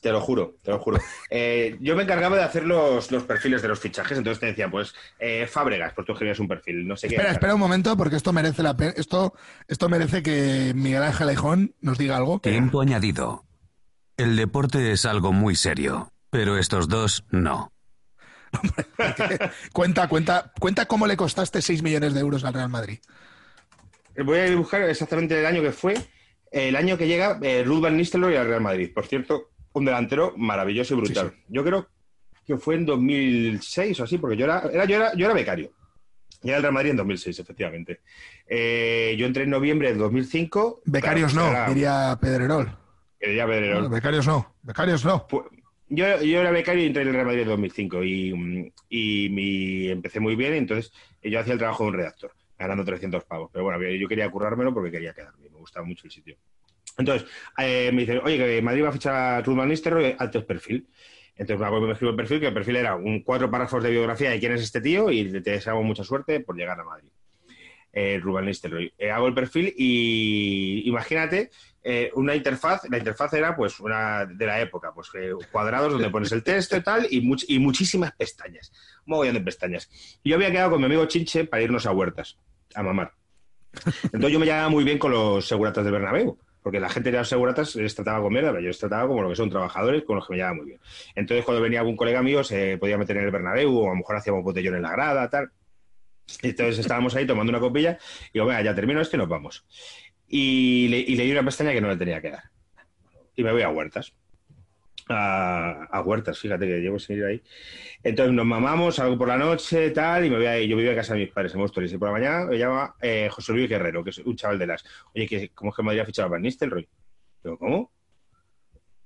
Te lo juro, te lo juro. Eh, yo me encargaba de hacer los, perfiles de los fichajes, entonces te decía, pues, eh, Fábregas, pues tú escribías un perfil, no sé espera, qué. Espera un momento, porque esto merece la pena, esto, esto merece que Miguel Ángel Aijón nos diga algo. Tiempo añadido. El deporte es algo muy serio, pero estos dos no. (laughs) cuenta, cuenta, cuenta cómo le costaste 6 millones de euros al Real Madrid. Voy a buscar exactamente el año que fue, el año que llega eh, Ruth Van Nistelrooy al Real Madrid. Por cierto, un delantero maravilloso y brutal. Yo creo que fue en 2006 o así, porque yo era, yo era, yo era becario. Llegué al Real Madrid en 2006, efectivamente. Eh, yo entré en noviembre de 2005. Becarios no, diría Pedrerol. Diría Pedrerol. becarios no, becarios no. Yo, era becario y entré en el Real Madrid en 2005 y, y empecé muy bien, entonces yo hacía el trabajo de un redactor, ganando 300 pavos. Pero bueno, yo quería currármelo porque quería quedarme, me gustaba mucho el sitio. Entonces, eh, me dicen, oye, que Madrid va a fichar a Ruth Van Nistelrooy, alto perfil. Entonces me escribo el perfil, que el perfil era un cuatro párrafos de biografía de quién es este tío y te deseamos mucha suerte por llegar a Madrid. Eh, Rubén. Eh, hago el perfil y imagínate eh, una interfaz, la interfaz era pues una de la época, pues cuadrados donde pones el texto y tal y, y muchísimas pestañas, un mogollón de pestañas. Yo había quedado con mi amigo Chinche para irnos a huertas, a mamar. Entonces yo me llevaba muy bien con los seguratas de Bernabéu porque la gente de las seguratas les trataba con mierda, yo les trataba como lo que son trabajadores con los que me llevaba muy bien. Entonces, cuando venía algún colega mío, se podía meter en el Bernabéu, o a lo mejor hacíamos botellón en la grada, tal. Entonces estábamos ahí tomando una copilla, y digo, venga, ya termino esto y nos vamos. Y le, y le di una pestaña que no le tenía que dar. Y me voy a huertas a, Huertas, fíjate que llevo sin ir ahí. Entonces nos mamamos, algo por la noche, tal, y me voy a Yo vivía en casa de mis padres en Móstoles, y por la mañana me llama eh, José Luis Guerrero, que es un chaval de las. Oye, que, ¿cómo es que Madrid ha fichado a Van Nistelrooy? Digo, ¿cómo?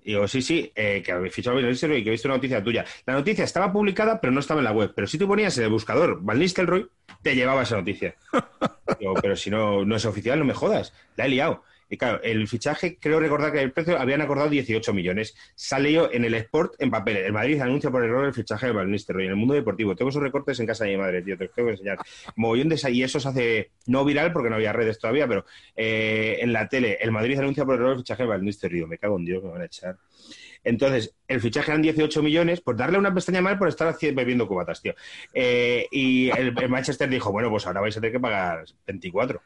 Y digo, sí, sí, eh, que habéis fichado a Van Nistelrooy y que he visto una noticia tuya. La noticia estaba publicada, pero no estaba en la web. Pero si tú ponías en el buscador Van Nistelrooy, te llevaba esa noticia. (laughs) Pero si no, no es oficial, no me jodas. La he liado. Y claro, el fichaje, creo recordar que el precio habían acordado 18 millones. Salió en el Sport en papel. El Madrid anuncia por error el fichaje de Van Nistelrooy. En el mundo deportivo, tengo esos recortes en casa de mi madre, tío, te los tengo que enseñar. Mogollón y eso se hace no viral porque no había redes todavía, pero eh, en la tele, el Madrid anuncia por error el fichaje de Van Nistelrooy. Me cago en Dios, me van a echar. Entonces, el fichaje eran 18 millones, por darle una pestaña mal por estar bebiendo cubatas, tío. Eh, y el, el Manchester dijo, bueno, pues ahora vais a tener que pagar 24.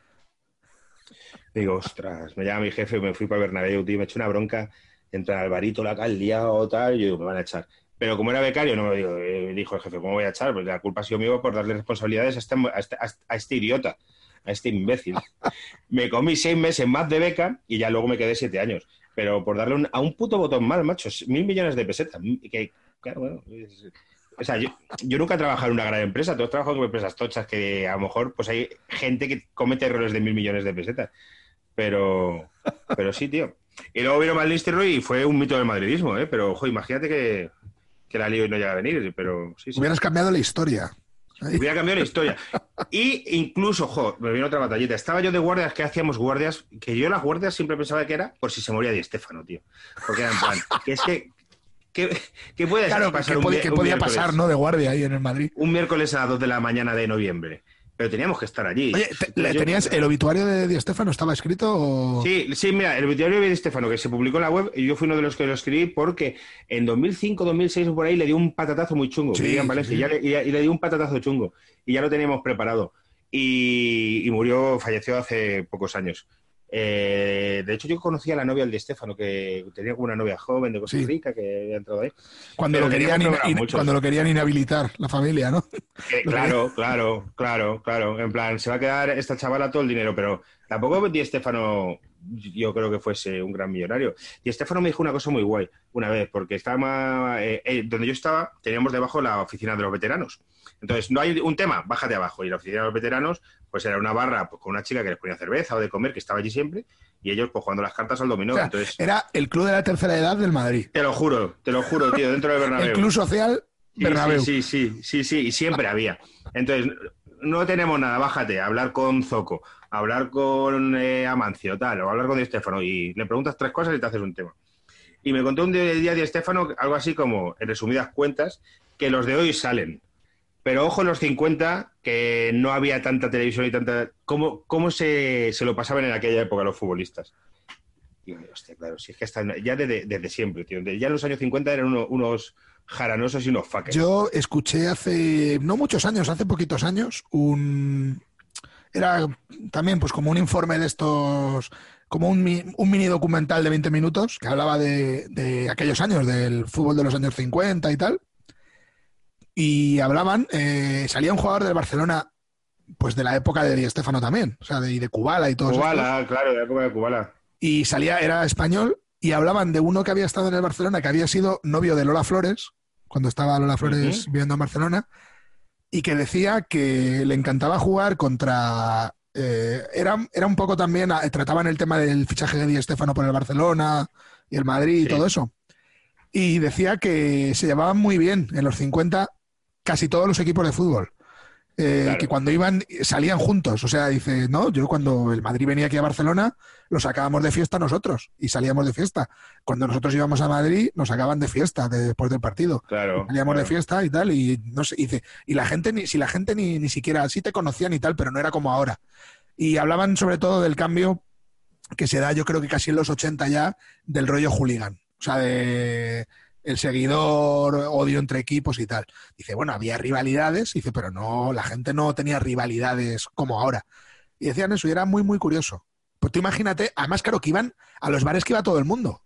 Digo, ostras, me llama mi jefe, me fui para Bernabéu, tío, me eché una bronca, entra Alvarito, la cal, o tal, y yo digo, me van a echar. Pero como era becario, no me digo, eh, dijo el jefe, ¿cómo voy a echar? Pues la culpa ha sido mío por darle responsabilidades a este, a este, a este idiota, a este imbécil. (laughs) me comí seis meses más de beca y ya luego me quedé siete años. Pero por darle un, a un puto botón mal, macho, mil millones de pesetas. Que, claro, bueno, o sea, yo, yo, nunca he trabajado en una gran empresa, has trabajado con empresas tochas que a lo mejor pues hay gente que comete errores de mil millones de pesetas. Pero, pero sí, tío. Y luego vino Mal y fue un mito del madridismo, ¿eh? Pero, ojo, imagínate que, que la lío no llega a venir, pero sí, sí. Hubieras cambiado la historia. Hubiera cambiado la historia. Y incluso, ojo, me vino otra batallita. Estaba yo de guardias, que hacíamos guardias? Que yo las guardias siempre pensaba que era por si se moría Di Estefano, tío. Porque era en plan, que es que ¿Qué, puede pasar? ¿qué podía pasar, ¿no? De guardia ahí en el Madrid. Un miércoles a las 2 de la mañana de noviembre. Pero teníamos que estar allí. Oye, ¿tenías el obituario de Di Stefano estaba escrito? Sí, sí, mira, el obituario de Di Stefano que se publicó en la web, y yo fui uno de los que lo escribí porque en 2005, 2006 por ahí le dio un patatazo muy chungo. Sí, en Valencia, y, le, y, le, dio un patatazo chungo y ya lo teníamos preparado. Y, y murió, falleció hace pocos años. Eh, de hecho, yo conocía a la novia del de Estefano, que tenía como una novia joven de Costa Rica que había entrado ahí. Cuando, lo querían, cuando lo querían inhabilitar la familia, ¿no? claro, claro, claro, claro. En plan, se va a quedar esta chavala todo el dinero, pero tampoco Di Estefano yo creo que fuese un gran millonario. Y Estefano me dijo una cosa muy guay una vez, porque estaba eh, eh, donde yo estaba, teníamos debajo la oficina de los veteranos. Entonces, no hay un tema, bájate abajo. Y la oficina de los veteranos, pues era una barra pues, con una chica que les ponía cerveza o de comer, que estaba allí siempre, y ellos pues jugando las cartas al dominó. Entonces, era el club de la tercera edad del Madrid. Te lo juro, te lo juro, tío, dentro del Bernabéu. el club social Bernabéu. Sí, sí, sí, sí, sí, y siempre había. Entonces, no tenemos nada, bájate, hablar con Zoco, hablar con eh, Amancio, tal, o hablar con Di Estefano, y le preguntas tres cosas y te haces un tema. Y me contó un día Di Estefano algo así como, en resumidas cuentas, que los de hoy salen. Pero ojo en los 50, que no había tanta televisión y tanta... ¿Cómo, cómo se, se lo pasaban en aquella época los futbolistas? Hostia, claro, si es que ya desde, siempre, tío. Ya en los años 50 eran unos jaranosos y unos fuckers. Yo escuché hace, no muchos años, hace poquitos años, un... Era también pues como un informe de estos como un, mini documental de 20 minutos que hablaba de, de, aquellos años, del fútbol de los años 50 y tal y hablaban, eh, salía un jugador del Barcelona, pues de la época de Di Stefano también, o sea, de, de Kubala y todo eso. Kubala, claro, de la época de Kubala. Y salía, era español, y hablaban de uno que había estado en el Barcelona, que había sido novio de Lola Flores, cuando estaba Lola Flores viviendo en Barcelona, y que decía que le encantaba jugar contra... Eh, era, era un poco también, eh, trataban el tema del fichaje de Di Stefano por el Barcelona y el Madrid y todo eso. Y decía que se llevaban muy bien en los 50 casi todos los equipos de fútbol. Eh, que cuando iban salían juntos. O sea, dice, no, yo cuando el Madrid venía aquí a Barcelona, lo sacábamos de fiesta nosotros y salíamos de fiesta. Cuando nosotros íbamos a Madrid, nos sacaban de fiesta después del partido. Claro. Salíamos de fiesta y tal, y no sé, dice, y la gente, ni, si la gente ni, ni siquiera, sí te conocían y tal, pero no era como ahora. Y hablaban sobre todo del cambio que se da, yo creo que casi en los 80 ya, del rollo hooligan. O sea, de el seguidor, odio entre equipos y tal. Dice, bueno, había rivalidades, dice, pero no, la gente no tenía rivalidades como ahora. Y decían eso, y era muy, muy curioso. Pues tú imagínate, además, claro, que iban a los bares que iba todo el mundo.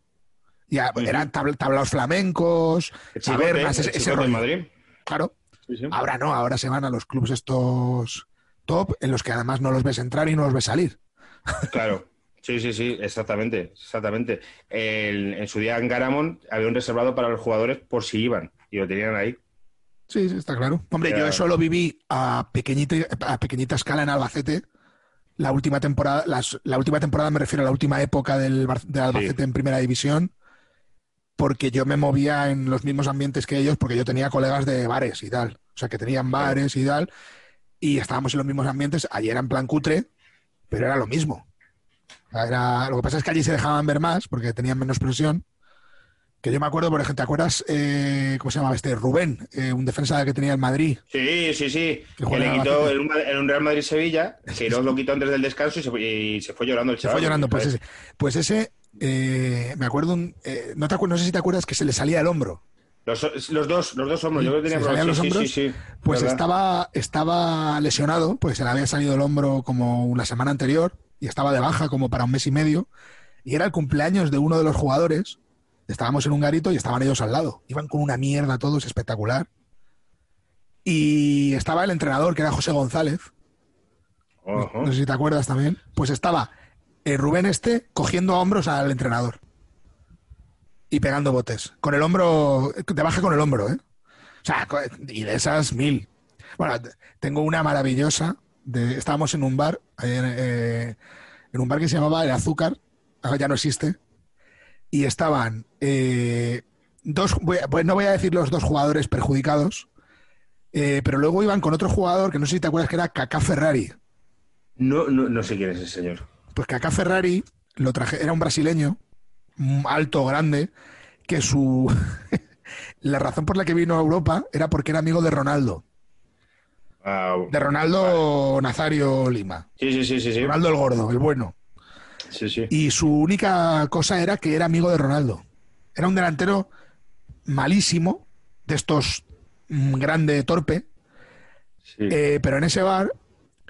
Ya, eran tablaos flamencos, tabernas, ese, ese rollo. Madrid. Claro. Ahora no, ahora se van a los clubes estos top, en los que además no los ves entrar y no los ves salir. Claro. Sí, sí, sí, exactamente, exactamente. en su día en Garamond había un reservado para los jugadores por si iban y lo tenían ahí. Sí, sí, está claro. Hombre, yo eso lo viví a pequeñita, a pequeñita escala en Albacete. La última temporada, la última temporada me refiero a la última época del, Albacete en primera división, porque yo me movía en los mismos ambientes que ellos, porque yo tenía colegas de bares y tal. O sea, que tenían bares y tal, y estábamos en los mismos ambientes. Allí era en plan cutre, pero era lo mismo. Era, lo que pasa es que allí se dejaban ver más porque tenían menos presión. Que yo me acuerdo, por ejemplo, ¿te acuerdas eh, cómo se llamaba este? Rubén, eh, un defensa que tenía el Madrid. Sí, sí, sí. Que, le quitó en un, Real Madrid-Sevilla, que lo quitó antes del descanso y se, fue llorando el chaval. Se fue llorando, pues ese. Pues ese, eh, me acuerdo, un, no, te no sé si te acuerdas que se le salía el hombro. Los, los, dos, los dos hombros, yo creo que tenía los hombros, sí, sí, pues estaba, estaba lesionado, pues se le había salido el hombro como una semana anterior y estaba de baja como para un mes y medio. Y era el cumpleaños de uno de los jugadores. Estábamos en un garito y estaban ellos al lado. Iban con una mierda todos, espectacular. Y estaba el entrenador, que era José González. No sé si te acuerdas también. Pues estaba eh, Rubén Este cogiendo a hombros al entrenador. Y pegando botes. Con el hombro, te baja con el hombro, ¿eh? O sea, y de esas mil. Bueno, tengo una maravillosa. De, estábamos en un bar, en, eh, en un bar que se llamaba El Azúcar, ahora ya no existe. Y estaban eh, dos, voy pues no voy a decir los dos jugadores perjudicados, eh, pero luego iban con otro jugador que no sé si te acuerdas que era Kaká Ferrari. No, no, no sé quién es ese señor. Pues Kaká Ferrari lo traje, era un brasileño, mm, alto, grande, que su (laughs) la razón por la que vino a Europa era porque era amigo de Ronaldo, Ah, de Ronaldo Nazario Lima, sí, sí, sí, sí, sí. Ronaldo el gordo, el bueno. Sí, sí. Y su única cosa era que era amigo de Ronaldo. Era un delantero malísimo, de estos mm, grande, torpe, sí. Eh, pero en ese bar,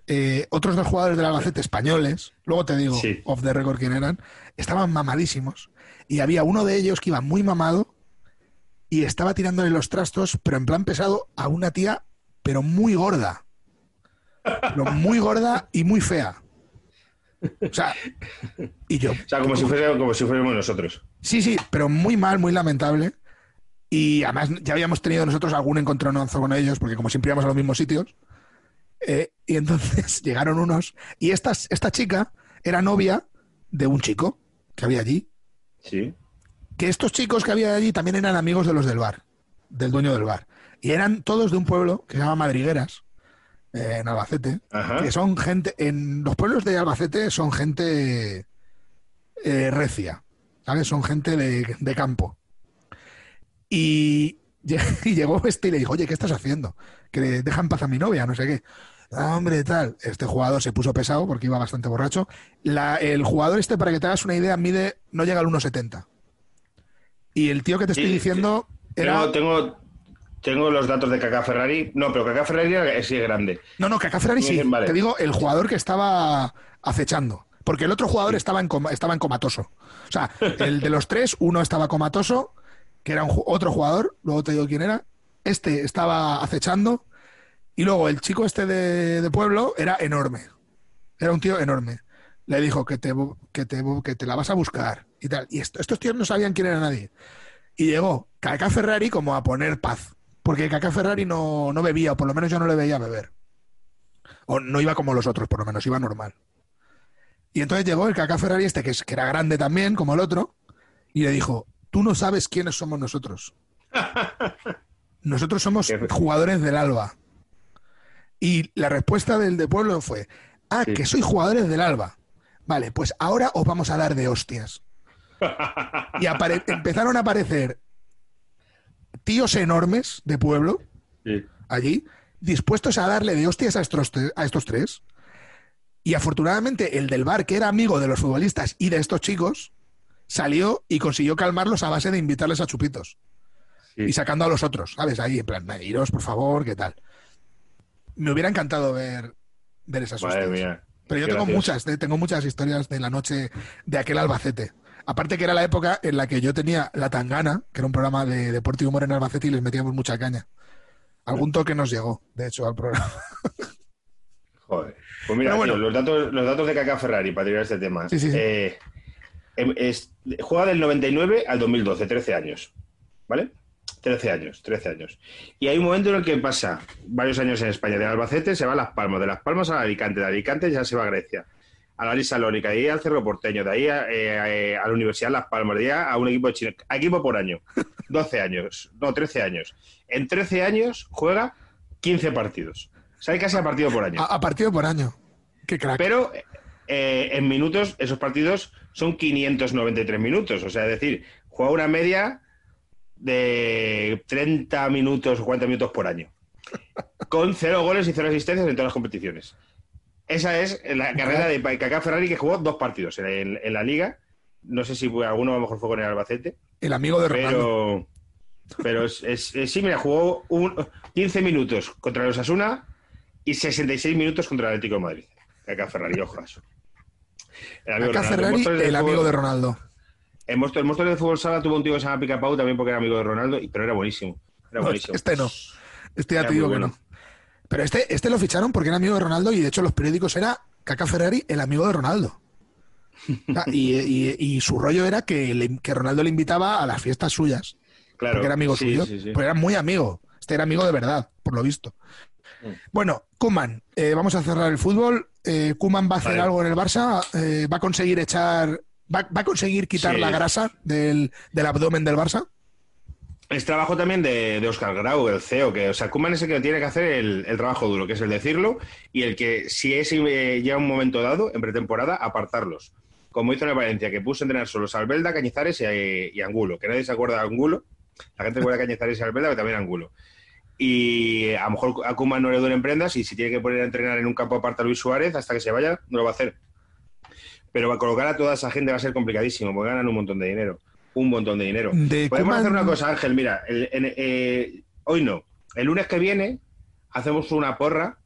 eh, otros dos jugadores del Albacete españoles, luego te digo off the record quién eran, estaban mamadísimos. Y había uno de ellos que iba muy mamado y estaba tirándole los trastos, pero en plan pesado, a una tía, pero muy gorda. Pero muy gorda y muy fea. O sea, y yo. o sea, como si, fuese, como si fuéramos nosotros. Sí, sí, pero muy mal, muy lamentable. Y además ya habíamos tenido nosotros algún encontronazo con ellos, porque como siempre íbamos a los mismos sitios. eh, y entonces (laughs) llegaron unos. Y esta, esta chica era novia de un chico que había allí. Sí. Que estos chicos que había allí también eran amigos de los del bar, del dueño del bar. Y eran todos de un pueblo que se llama Madrigueras, eh, en Albacete. Ajá. Que son gente. En los pueblos de Albacete son gente eh, recia, ¿sabes? Son gente de, de campo. Y, (laughs) y llegó este y le dijo, oye, ¿qué estás haciendo? Que le deja en paz a mi novia, no sé qué. "Ah, hombre, tal. Este jugador se puso pesado porque iba bastante borracho. La- el jugador este, para que te hagas una idea, mide, no llega al 1,70. Y el tío que te estoy Sí, diciendo era... Tengo, tengo, tengo los datos de Kaká Ferrari. No, pero Kaká Ferrari era- sí es grande. No, no, Kaká Ferrari sí. Vale. Te digo, el jugador que estaba acechando. Porque el otro jugador estaba en, coma- estaba en comatoso. O sea, el de los tres, uno estaba comatoso, que era un otro jugador, luego te digo quién era. Este estaba acechando. Y luego el chico este de, de pueblo era enorme. Era un tío enorme. Le dijo que te, que te, que te la vas a buscar y tal. Y esto- estos tíos no sabían quién era nadie. Y llegó Kaká Ferrari como a poner paz. Porque Kaká Ferrari no, no bebía, o por lo menos yo no le veía beber. O no iba como los otros, por lo menos, iba normal. Y entonces llegó el Kaká Ferrari este, que, es, que era grande también, como el otro, y le dijo, tú no sabes quiénes somos nosotros. (laughs) Nosotros somos jugadores del Alba. Y la respuesta del de pueblo fue, ah, Sí. que sois jugadores del Alba. Vale, pues ahora os vamos a dar de hostias. (laughs) Y empezaron a aparecer tíos enormes de pueblo Sí. allí, dispuestos a darle de hostias a estos, tre- a estos tres. Y afortunadamente el del bar, que era amigo de los futbolistas y de estos chicos, salió y consiguió calmarlos a base de invitarles a chupitos. Sí. Y sacando a los otros, ¿sabes? Ahí, en plan, "Nah, iros, por favor, ¿qué tal? Me hubiera encantado ver, ver esas Madre hostias. mía. Pero yo Qué tengo gracioso. muchas, eh, tengo muchas historias de la noche de aquel Albacete. Aparte que era la época en la que yo tenía La Tangana, que era un programa de deporte y humor en Albacete y les metíamos mucha caña. Algún toque nos llegó, de hecho, al programa. (laughs) Joder. Pues mira, bueno. tío, los, datos, los datos de Kaká Ferrari, para tirar este tema. Sí, sí, sí. Eh, em- es- juega del 99 al 2012, 13 años. ¿Vale? 13 años, 13 años. Y hay un momento en el que pasa varios años en España. De Albacete se va a Las Palmas, de Las Palmas a Alicante, de Alicante ya se va a Grecia. A la Lisa Salónica, de ahí al Cerro Porteño, de ahí a, eh, a la Universidad Las Palmas, de ahí a un equipo de Chile. A equipo por año. (laughs) 12 años, no, 13 años. En 13 años juega 15 partidos. O sea, hay casi a partido por año. A, a partido por año. Qué crack. Pero eh, en minutos, esos partidos son 593 minutos. O sea, es decir, juega una media de 30 minutos o 40 minutos por año. Con cero goles y cero asistencias en todas las competiciones. Esa es la carrera de Kaká Ferrari que jugó dos partidos en, en la liga. No sé si alguno a lo mejor fue con el Albacete. El amigo de Ronaldo. Pero, pero es, es- es- sí, mira, jugó un, 15 minutos contra los Asuna y 66 minutos contra el Atlético de Madrid. Kaká Ferrari, eso. El amigo de. Ferrari, del el amigo de Ronaldo. El monstruo, el monstruo del fútbol sala tuvo un tío que se llama Pica Pau también porque era amigo de Ronaldo, pero era buenísimo. Era No, buenísimo. este no. Este ya Era te digo que bueno. no. Pero este, este lo ficharon porque era amigo de Ronaldo y de hecho los periódicos era Caca Ferrari, el amigo de Ronaldo. Y, y- y su rollo era que, le- que Ronaldo le invitaba a las fiestas suyas. Claro. porque era amigo sí, suyo. sí, sí. Pero era muy amigo. Este era amigo de verdad, por lo visto. Mm. Bueno, Kuman, vamos a cerrar el fútbol. Eh, Kuman va a hacer Vale. algo en el Barça. eh, va a conseguir echar. Va, va a conseguir quitar la grasa del, del abdomen del Barça. Es trabajo también de, de Oscar Grau, el CEO, que, o sea, Koeman es el que tiene que hacer el, trabajo duro, que es el decirlo, y el que, si es eh, ya un momento dado, en pretemporada, apartarlos. Como hizo en Valencia, que puso a entrenar solos a Cañizares y, y Angulo, que nadie se acuerda de Angulo. La gente recuerda a Cañizares y Albelda, pero también Angulo. Y a lo mejor a Koeman no le duelen prendas, y si tiene que poner a entrenar en un campo aparte a Luis Suárez hasta que se vaya, no lo va a hacer. Pero va a colocar a toda esa gente va a ser complicadísimo, porque ganan un montón de dinero. Un montón de dinero. De Podemos Koeman- hacer una cosa, Ángel, mira, el- eh, hoy no. El lunes que viene hacemos una porra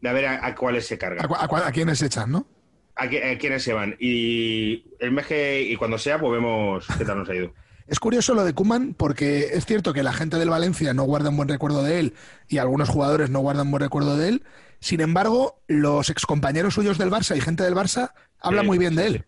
de a ver a, a cuáles se ¿A, cargan, a quiénes echan, no? a, qui- a quiénes se van. Y el mes que, y cuando sea, pues vemos qué tal nos ha ido. (laughs) Es curioso lo de Kuman porque es cierto que la gente del Valencia no guarda un buen recuerdo de él y algunos jugadores no guardan buen recuerdo de él. Sin embargo, los excompañeros suyos del Barça y gente del Barça hablan Sí, muy bien sí, de sí. él.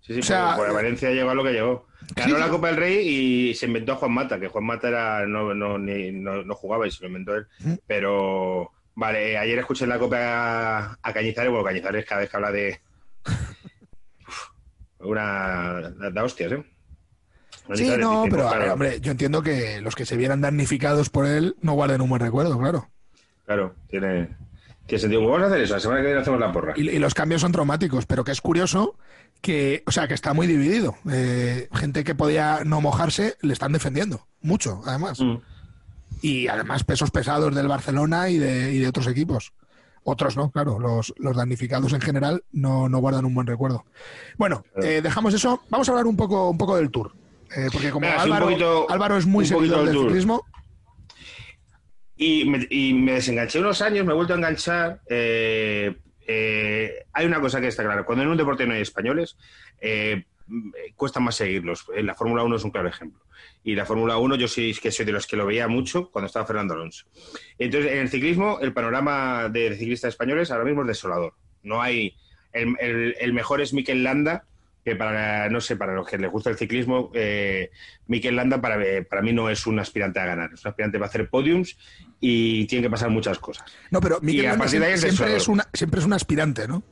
Sí, sí, O sea, porque Valencia llegó a lo que llegó. Ganó la. Copa del Rey y se inventó a Juan Mata, que Juan Mata era, no, no, ni- no, no jugaba y se lo inventó él. Pero, vale, ayer escuché en la Copa a, Cañizares, bueno, Cañizares cada vez que habla de... Una... Da, hostias, ¿eh? Sí, no, pero ver, claro, hombre, yo entiendo que los que se vieran damnificados por él no guarden un buen recuerdo, claro. Claro, tiene, tiene sentido. Vamos a hacer eso, la semana que viene hacemos la porra. Y, y los cambios son traumáticos, pero que es curioso que, o sea, que está muy dividido. Eh, gente que podía no mojarse le están defendiendo, mucho, además. Mm. Y además pesos pesados del Barcelona y de, y de otros equipos. Otros no, claro, los, los damnificados en general no, no guardan un buen recuerdo. Bueno, eh, dejamos eso. Vamos a hablar un poco, un poco del Tour. Eh, porque como Álvaro, poquito- Álvaro es muy seguidor del del ciclismo, Y me, y me desenganché unos años, me he vuelto a enganchar. eh, eh, hay una cosa que está clara: cuando en un deporte no hay españoles, eh, cuesta más seguirlos. Eh, La Fórmula 1 es un claro ejemplo. Y la Fórmula 1, yo sí que soy de los que lo veía mucho cuando estaba Fernando Alonso. Entonces, en el ciclismo, el panorama de ciclistas españoles ahora mismo es desolador. No hay. El, el- el mejor es Mikel Landa, que para, no sé, para los que les gusta el ciclismo, eh, Mikel Landa para, para mí no es un aspirante a ganar. Es un aspirante para hacer podiums y tiene que pasar muchas cosas. No, pero a Landa siempre, es siempre desolador. es una, siempre es un aspirante, ¿no?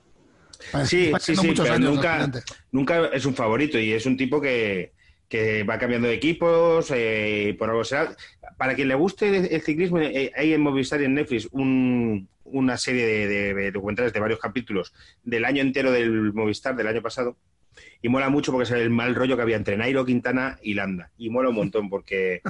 Sí, sí, sí, pero nunca, nunca es un favorito y es un tipo que, que va cambiando de equipos, eh, por algo será. Para quien le guste el, el ciclismo, eh, hay en Movistar y en Netflix un- una serie de, de- de documentales de varios capítulos del año entero del Movistar, del año pasado, y mola mucho porque es el mal rollo que había entre Nairo, Quintana y Landa. Y mola un montón porque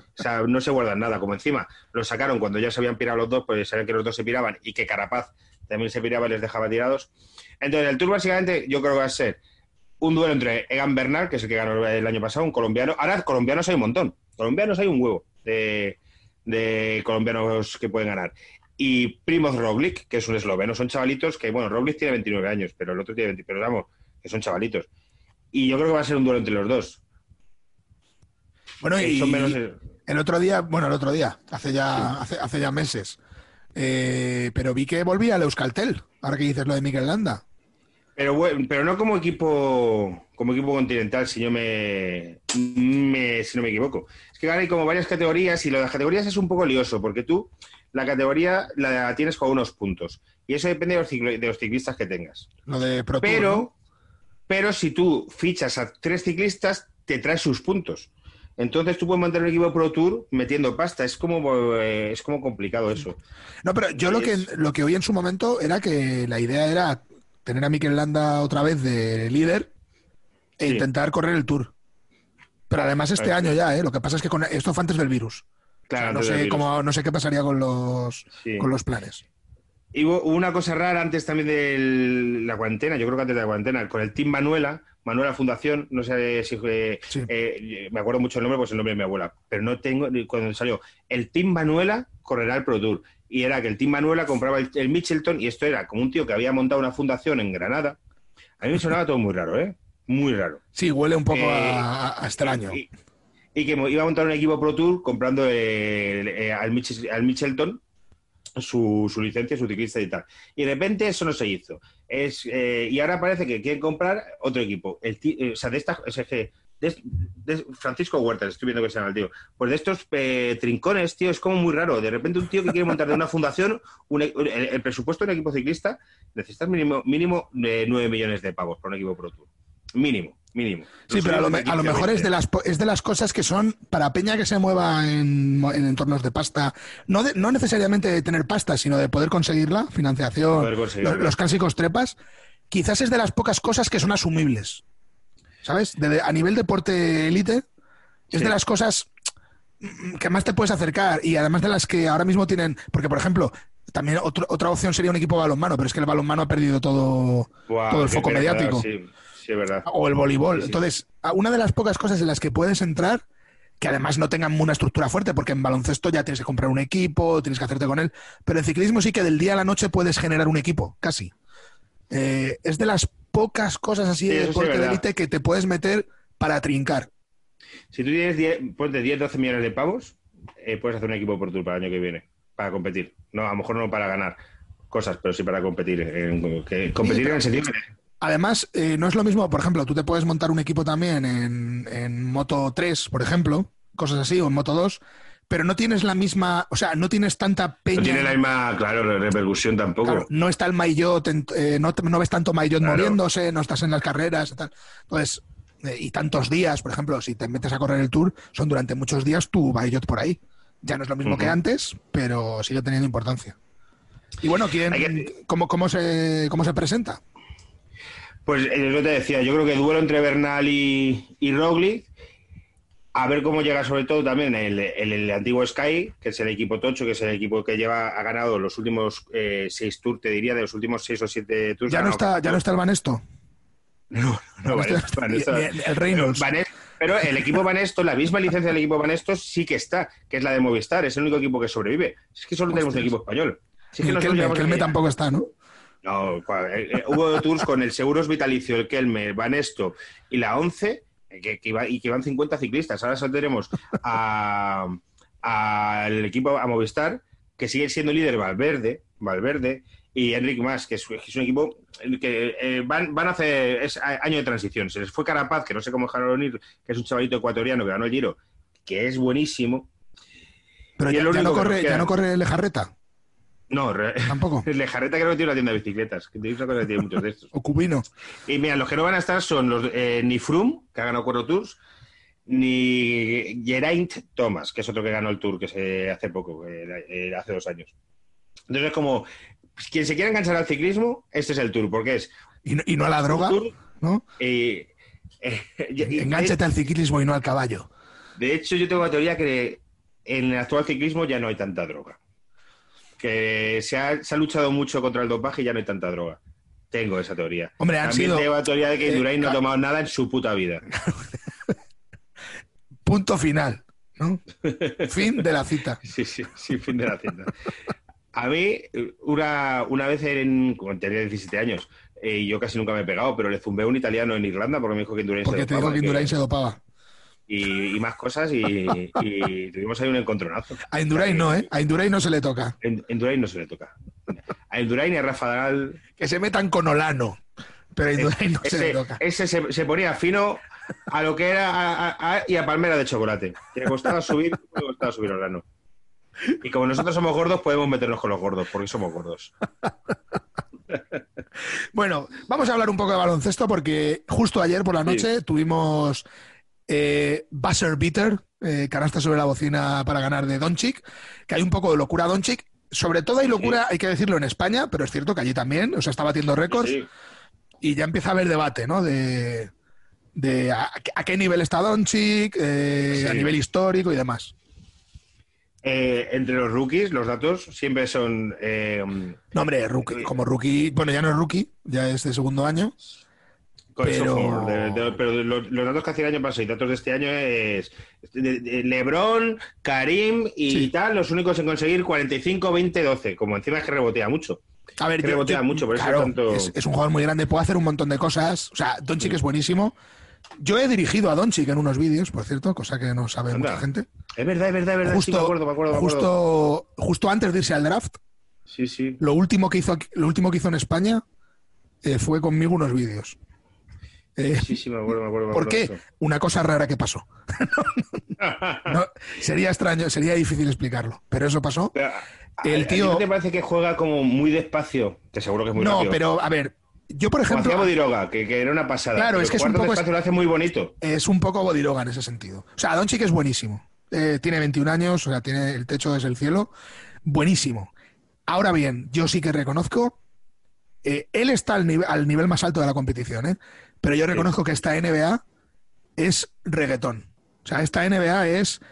no se guardan nada. Como encima lo sacaron cuando ya se habían pirado los dos, pues sabían que los dos se piraban y que Carapaz también se piraba y les dejaba tirados. Entonces, el Tour básicamente yo creo que va a ser un duelo entre Egan Bernal, que es el que ganó el año pasado, un colombiano. Ahora, colombianos hay un montón. Colombianos hay un huevo de, de colombianos que pueden ganar. Y Primoz Roglic, que es un esloveno. Son chavalitos que, bueno, Roglic tiene 29 años, pero el otro tiene 20, pero vamos, que son chavalitos. Y yo creo que va a ser un duelo entre los dos. Bueno, Eh, y menos, el otro día, bueno, el otro día, hace ya, hace, hace ya meses, eh, pero vi que volvía el Euskaltel, ahora que dices lo de Miguel Landa. Pero, bueno, pero no como equipo como equipo continental, si yo me, me- si no me equivoco. Es que hay como varias categorías y lo de las categorías es un poco lioso, porque tú la categoría la tienes con unos puntos. Y eso depende de los, ciclo- de los ciclistas que tengas. Lo de Pro Tour, Pero, ¿no? Pero si tú fichas a tres ciclistas, te traes sus puntos. Entonces tú puedes mantener un equipo Pro Tour metiendo pasta. Es como, eh, es como complicado eso. No, pero yo lo que, lo que oí en su momento era que la idea era tener a Mikel Landa otra vez de líder e Sí. intentar correr el Tour. Pero además este Claro. año ya, ¿eh? Lo que pasa es que con, esto fue antes del virus. Claro, O sea, no, sé cómo, no sé qué pasaría con los, Sí. con los planes. Y hubo una cosa rara antes también de la cuarentena, yo creo que antes de la cuarentena, con el Team Manuela, Manuela Fundación, no sé si eh, Sí. eh, me acuerdo mucho el nombre, pues el nombre de mi abuela, pero no tengo, cuando salió, el Team Manuela correrá el Pro Tour. Y era que el Team Manuela compraba el, el Mitchelton y esto era como un tío que había montado una fundación en Granada, A mí me sonaba todo muy raro, ¿eh? Muy raro. Sí, huele un poco a, extraño. Y, que iba a montar un equipo Pro Tour comprando eh, al, Michelton su, licencia, su ciclista y tal. Y de repente eso no se hizo. Es, eh, y ahora parece que quieren comprar otro equipo. El, o sea, de estas, de, Francisco Huerta, estoy viendo que se llama el tío. Pues de estos eh, trincones, tío, es como muy raro. De repente un tío que quiere montar de una fundación, e, el, presupuesto de un equipo ciclista, necesitas mínimo, mínimo de 9 millones de pavos para un equipo Pro Tour. Mínimo, mínimo. Sí, pero a lo, mejor es de, las, es de las cosas que son para Peña que se mueva en, entornos de pasta, no, no necesariamente de tener pasta, sino de poder conseguirla, financiación, los clásicos trepas, quizás es de las pocas cosas que son asumibles. ¿sabes? a nivel deporte élite, es de las cosas que más te puedes acercar y además de las que ahora mismo tienen, porque por ejemplo, también otra opción sería un equipo de balonmano, pero es que el balonmano ha perdido todo, todo el foco mediático. Sí, sí, verdad. O el voleibol. Entonces, una de las pocas cosas en las que puedes entrar, que además no tengan una estructura fuerte, porque en baloncesto ya tienes que comprar un equipo, tienes que hacerte con él, pero en ciclismo sí que del día a la noche puedes generar un equipo, casi. Eh, es de las pocas cosas así de deporte de élite que te puedes meter para trincar. Si tú tienes 10, 10 12 millones de pavos, eh, puedes hacer un equipo por tu para el año que viene, para competir. No, a lo mejor no para ganar cosas, pero sí para competir. competir en el sentido Además, eh, no es lo mismo, por ejemplo, tú te puedes montar un equipo también en, en Moto 3, por ejemplo, cosas así, o en Moto 2, pero no tienes la misma, o sea, no tienes tanta peña. No tiene la misma, claro, repercusión tampoco. no está el Maillot, eh, no, no, ves tanto Maillot moviéndose, no estás en las carreras y tal. Entonces, eh, y tantos días, por ejemplo, si te metes a correr el Tour, son durante muchos días tu Maillot por ahí. Ya no es lo mismo que antes, pero sigue teniendo importancia. Y bueno, ¿quién, cómo, cómo, se, ¿cómo se presenta? Pues eh, yo te decía, yo creo que duelo entre Bernal y, y Roglic a ver cómo llega sobre todo también el, antiguo Sky, que es el equipo Tocho, que es el equipo que lleva ha ganado los últimos eh, seis tours, te diría, de los últimos seis o siete tours. Ya no está, ya no está el Vanesto. (laughs) No, no, Vanesto, el Reynolds. pero el equipo Vanesto, la misma licencia del equipo Vanesto sí que está, que es la de Movistar, es el único equipo que sobrevive. Es que solo tenemos un equipo español. que el Kelme, tampoco está, ¿no? No, eh, eh, hubo tours con el Seguros Vitalicio, el Kelme, Vanesto y la 11 que, y que van 50 ciclistas. Ahora solo tenemos al equipo, a Movistar, que sigue siendo líder Valverde, Valverde y Enrique Más, que es, un equipo que eh, van, van a hacer es año de transición. Se les fue Carapaz, que no sé cómo dejaron ir, que es un chavalito ecuatoriano que ganó el Giro, que es buenísimo. Pero ya, no corre, ya no corre Lejarreta. No, tampoco. (laughs) El Jarreta creo que tiene una tienda de bicicletas, que tiene una cosa que tiene muchos de estos. (laughs) o Cubino. Y mira, los que no van a estar son los eh, ni Froome, que ha ganado cuatro tours, ni Geraint Thomas, que es otro que ganó el tour que se hace poco, eh, hace dos años. Entonces es como, pues, quien se quiera enganchar al ciclismo, este es el tour, porque es... Y no, a la droga, ¿no? Eh, (laughs) Engánchate al ciclismo y no al caballo. De hecho, yo tengo la teoría que en el actual ciclismo ya no hay tanta droga que se ha, luchado mucho contra el dopaje y ya no hay tanta droga. Tengo esa teoría. Hombre, han También tengo la teoría de que eh, Indurain no ha tomado nada en su puta vida. (laughs) Punto final, ¿no? fin de la cita. (laughs) Sí, sí, sí, fin de la cita. A mí, una, una vez en, cuando tenía 17 años, eh, y yo casi nunca me he pegado, pero le zumbé a un italiano en Irlanda porque me dijo que Indurain se dopaba. Porque te dijo que Indurain se dopaba y, más cosas y, tuvimos ahí un encontronazo. A Indurain no, ¿eh? A Indurain no se le toca. A Indurain no se le toca. A Indurain y a Rafa. Que se metan con Olano, pero a Indurain no se le toca. Ese se, ponía fino a lo que era y a palmera de chocolate. Que le costaba subir, le costaba subir Olano. Y como nosotros somos gordos, podemos meternos con los gordos, porque somos gordos. (laughs) Bueno, vamos a hablar un poco de baloncesto porque justo ayer por la noche tuvimos eh, Buzzer Beater, eh, canasta sobre la bocina para ganar de Donchik, que hay un poco de locura Donchik. Sobre todo hay locura, hay que decirlo, en España, pero es cierto que allí también, o sea, está batiendo récords. Y ya empieza a haber debate, ¿no? De, a, qué nivel está Donchik, eh, a nivel histórico y demás. Eh, entre los rookies, los datos siempre son. no, hombre, como rookie, bueno, ya no es rookie, ya es de segundo año pero, los, datos que hacía el año pasado y datos de este año es Lebron, Karim y tal, los únicos en conseguir 45, 20, 12. Como encima es que rebotea mucho. A ver, Que yo- rebotea yo- mucho, por eso tanto- es, es un jugador muy grande, puede hacer un montón de cosas. O sea, Doncic es buenísimo. Yo he dirigido a Doncic en unos vídeos, por cierto, cosa que no sabe Anda. mucha gente. Es verdad, es verdad, es verdad. sí, Justo, me acuerdo, me acuerdo, me acuerdo. justo, justo antes de irse al draft, Sí, sí. lo último que hizo, lo último que hizo en España eh, fue conmigo unos vídeos. Eh, Sí, sí, me acuerdo, me acuerdo. me ¿Por qué? Una cosa rara que pasó. (laughs) No, sería extraño, sería difícil explicarlo, pero eso pasó. Pero, ¿a- El a- ¿a ti tío- ¿No te parece que juega como muy despacio? Te seguro que es muy No, rápido. pero a ver, yo por Como hacía ejemplo, Bodiroga, que, que era una pasada. Claro, Pero es que es un poco- despacio lo hace muy bonito. es un poco Bodiroga en ese sentido. O sea, Doncic es buenísimo. Eh, tiene 21 años, o sea, tiene el techo desde el cielo. Buenísimo. Ahora bien, yo sí que reconozco, eh, él está al, nive- al nivel más alto de la competición, ¿eh? Pero yo reconozco que esta NBA es reggaetón. O sea, esta NBA es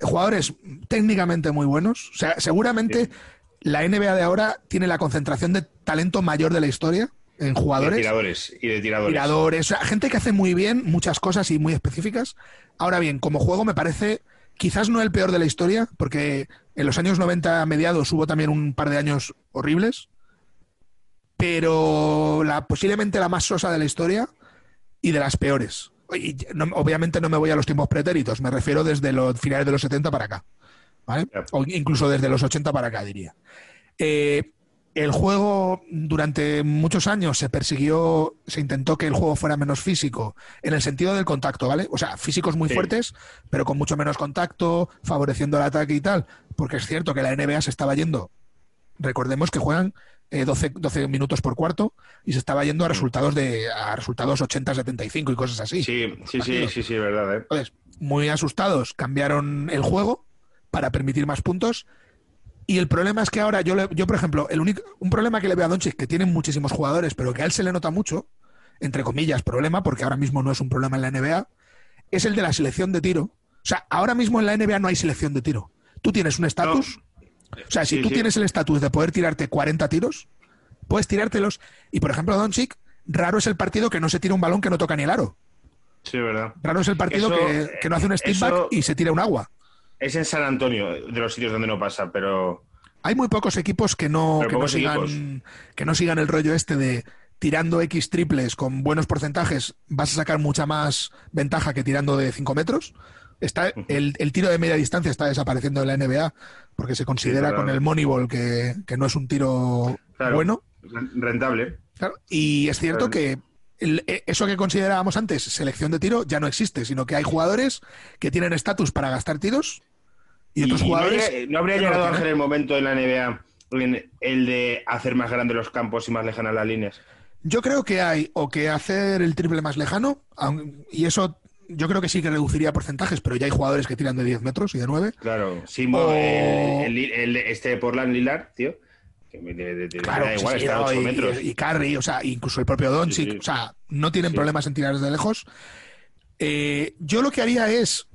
jugadores técnicamente muy buenos. O sea, seguramente la NBA de ahora tiene la concentración de talento mayor de la historia en De jugadores tiradores y de tiradores. tiradores, o sea, gente que hace muy bien muchas cosas y muy específicas. Ahora bien, como juego me parece quizás no el peor de la historia, porque en los años 90 mediados hubo también un par de años horribles, pero la, posiblemente la más sosa de la historia y de las peores. Y no- obviamente no me voy a los tiempos pretéritos, me refiero desde los finales de los 70 para acá, ¿vale? O incluso desde los 80 para acá, diría. Eh, el juego durante muchos años se persiguió, se intentó que el juego fuera menos físico, en el sentido del contacto, ¿vale? O sea, físicos muy Sí. fuertes, pero con mucho menos contacto, favoreciendo el ataque y tal, porque es cierto que la NBA se estaba yendo, recordemos que juegan eh, 12, 12 minutos por cuarto y se estaba yendo a resultados de a resultados 80-75 y cosas así. Sí, sí, sí, sí, sí, verdad. ¿eh? Entonces, muy asustados, cambiaron el juego para permitir más puntos. Y el problema es que ahora yo, le- yo por ejemplo, el único, un problema que le veo a Doncic, que tiene muchísimos jugadores, pero que a él se le nota mucho, entre comillas, problema, porque ahora mismo no es un problema en la NBA, es el de la selección de tiro. O sea, ahora mismo en la NBA no hay selección de tiro. Tú tienes un estatus. O sea, si Sí, tú sí. tienes el estatus de poder tirarte 40 tiros, puedes tirártelos. Y por ejemplo, Doncic, raro es el partido que no se tira un balón que no toca ni el aro. Sí, verdad. Raro es el partido Eso, que, que no hace un step eso- back y se tira un agua. Es en San Antonio, de los sitios donde no pasa, pero Hay muy pocos equipos que no, que no sigan, equipos. que no sigan el rollo este de tirando X triples con buenos porcentajes vas a sacar mucha más ventaja que tirando de 5 metros. Está, el, el tiro de media distancia está desapareciendo en la NBA porque se considera claro. con el Moneyball que, que no es un tiro Claro. bueno. rentable. Claro, Y es cierto que el- e- eso que considerábamos antes selección de tiro ya no existe, sino que hay jugadores que tienen estatus para gastar tiros y otros jugadores. habría- ¿No habría no llegado tienen. Ángel el momento en la NBA el de hacer más grandes los campos y más lejanas las líneas? Yo creo que hay o que hacer el triple más lejano, y eso yo creo que sí que reduciría porcentajes, pero ya hay jugadores que tiran de 10 metros y de 9. Claro, Simbo, O- el, el- el- este Portland Lilar, tío, que me, de- de- Claro, da igual, sí, está a no, 8 y, metros. y, y Curry, o sea, incluso el propio Doncic, Sí, sí. o sea, no tienen problemas en tirar desde lejos. Eh, yo lo que haría es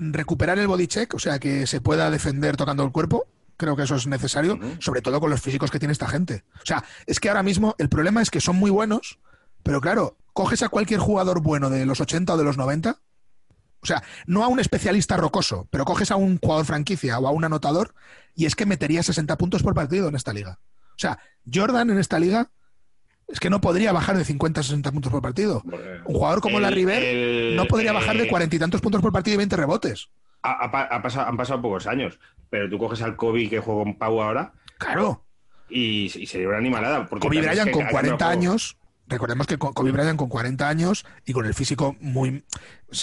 recuperar el body check, o sea, que se pueda defender tocando el cuerpo. Creo que eso es necesario, sobre todo con los físicos que tiene esta gente. O sea, es que ahora mismo el problema es que son muy buenos, pero claro, coges a cualquier jugador bueno de los 80 o de los 90, o sea, no a un especialista rocoso, pero coges a un jugador franquicia o a un anotador y es que metería 60 puntos por partido en esta liga. O sea, Jordan en esta liga es que no podría bajar de 50 a 60 puntos por partido. Un jugador como El- la River el- no podría bajar de eh, cuarenta y tantos puntos por partido y 20 rebotes. Ha- ha pa- ha pasado- han pasado pocos años, pero tú coges al Kobe que juega con Pau ahora Claro. y, y sería una animalada. porque Kobe Bryant con ha 40 cambiado el juego. años, recordemos que Kobe Bryant con 40 años y con el físico muy...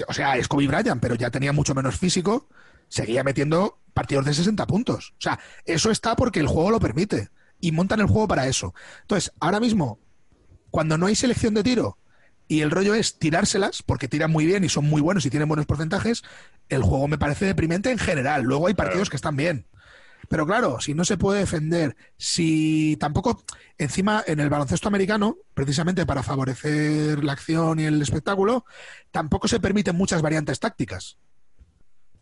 O sea, es Kobe Bryant, pero ya tenía mucho menos físico, seguía metiendo partidos de 60 puntos. O sea, eso está porque el juego lo permite y montan el juego para eso. Entonces, ahora mismo, cuando no hay selección de tiro y el rollo es tirárselas, porque tiran muy bien y son muy buenos y tienen buenos porcentajes, el juego me parece deprimente en general. Luego hay partidos que están bien. Pero claro, si no se puede defender, si tampoco, encima en el baloncesto americano, precisamente para favorecer la acción y el espectáculo, tampoco se permiten muchas variantes tácticas.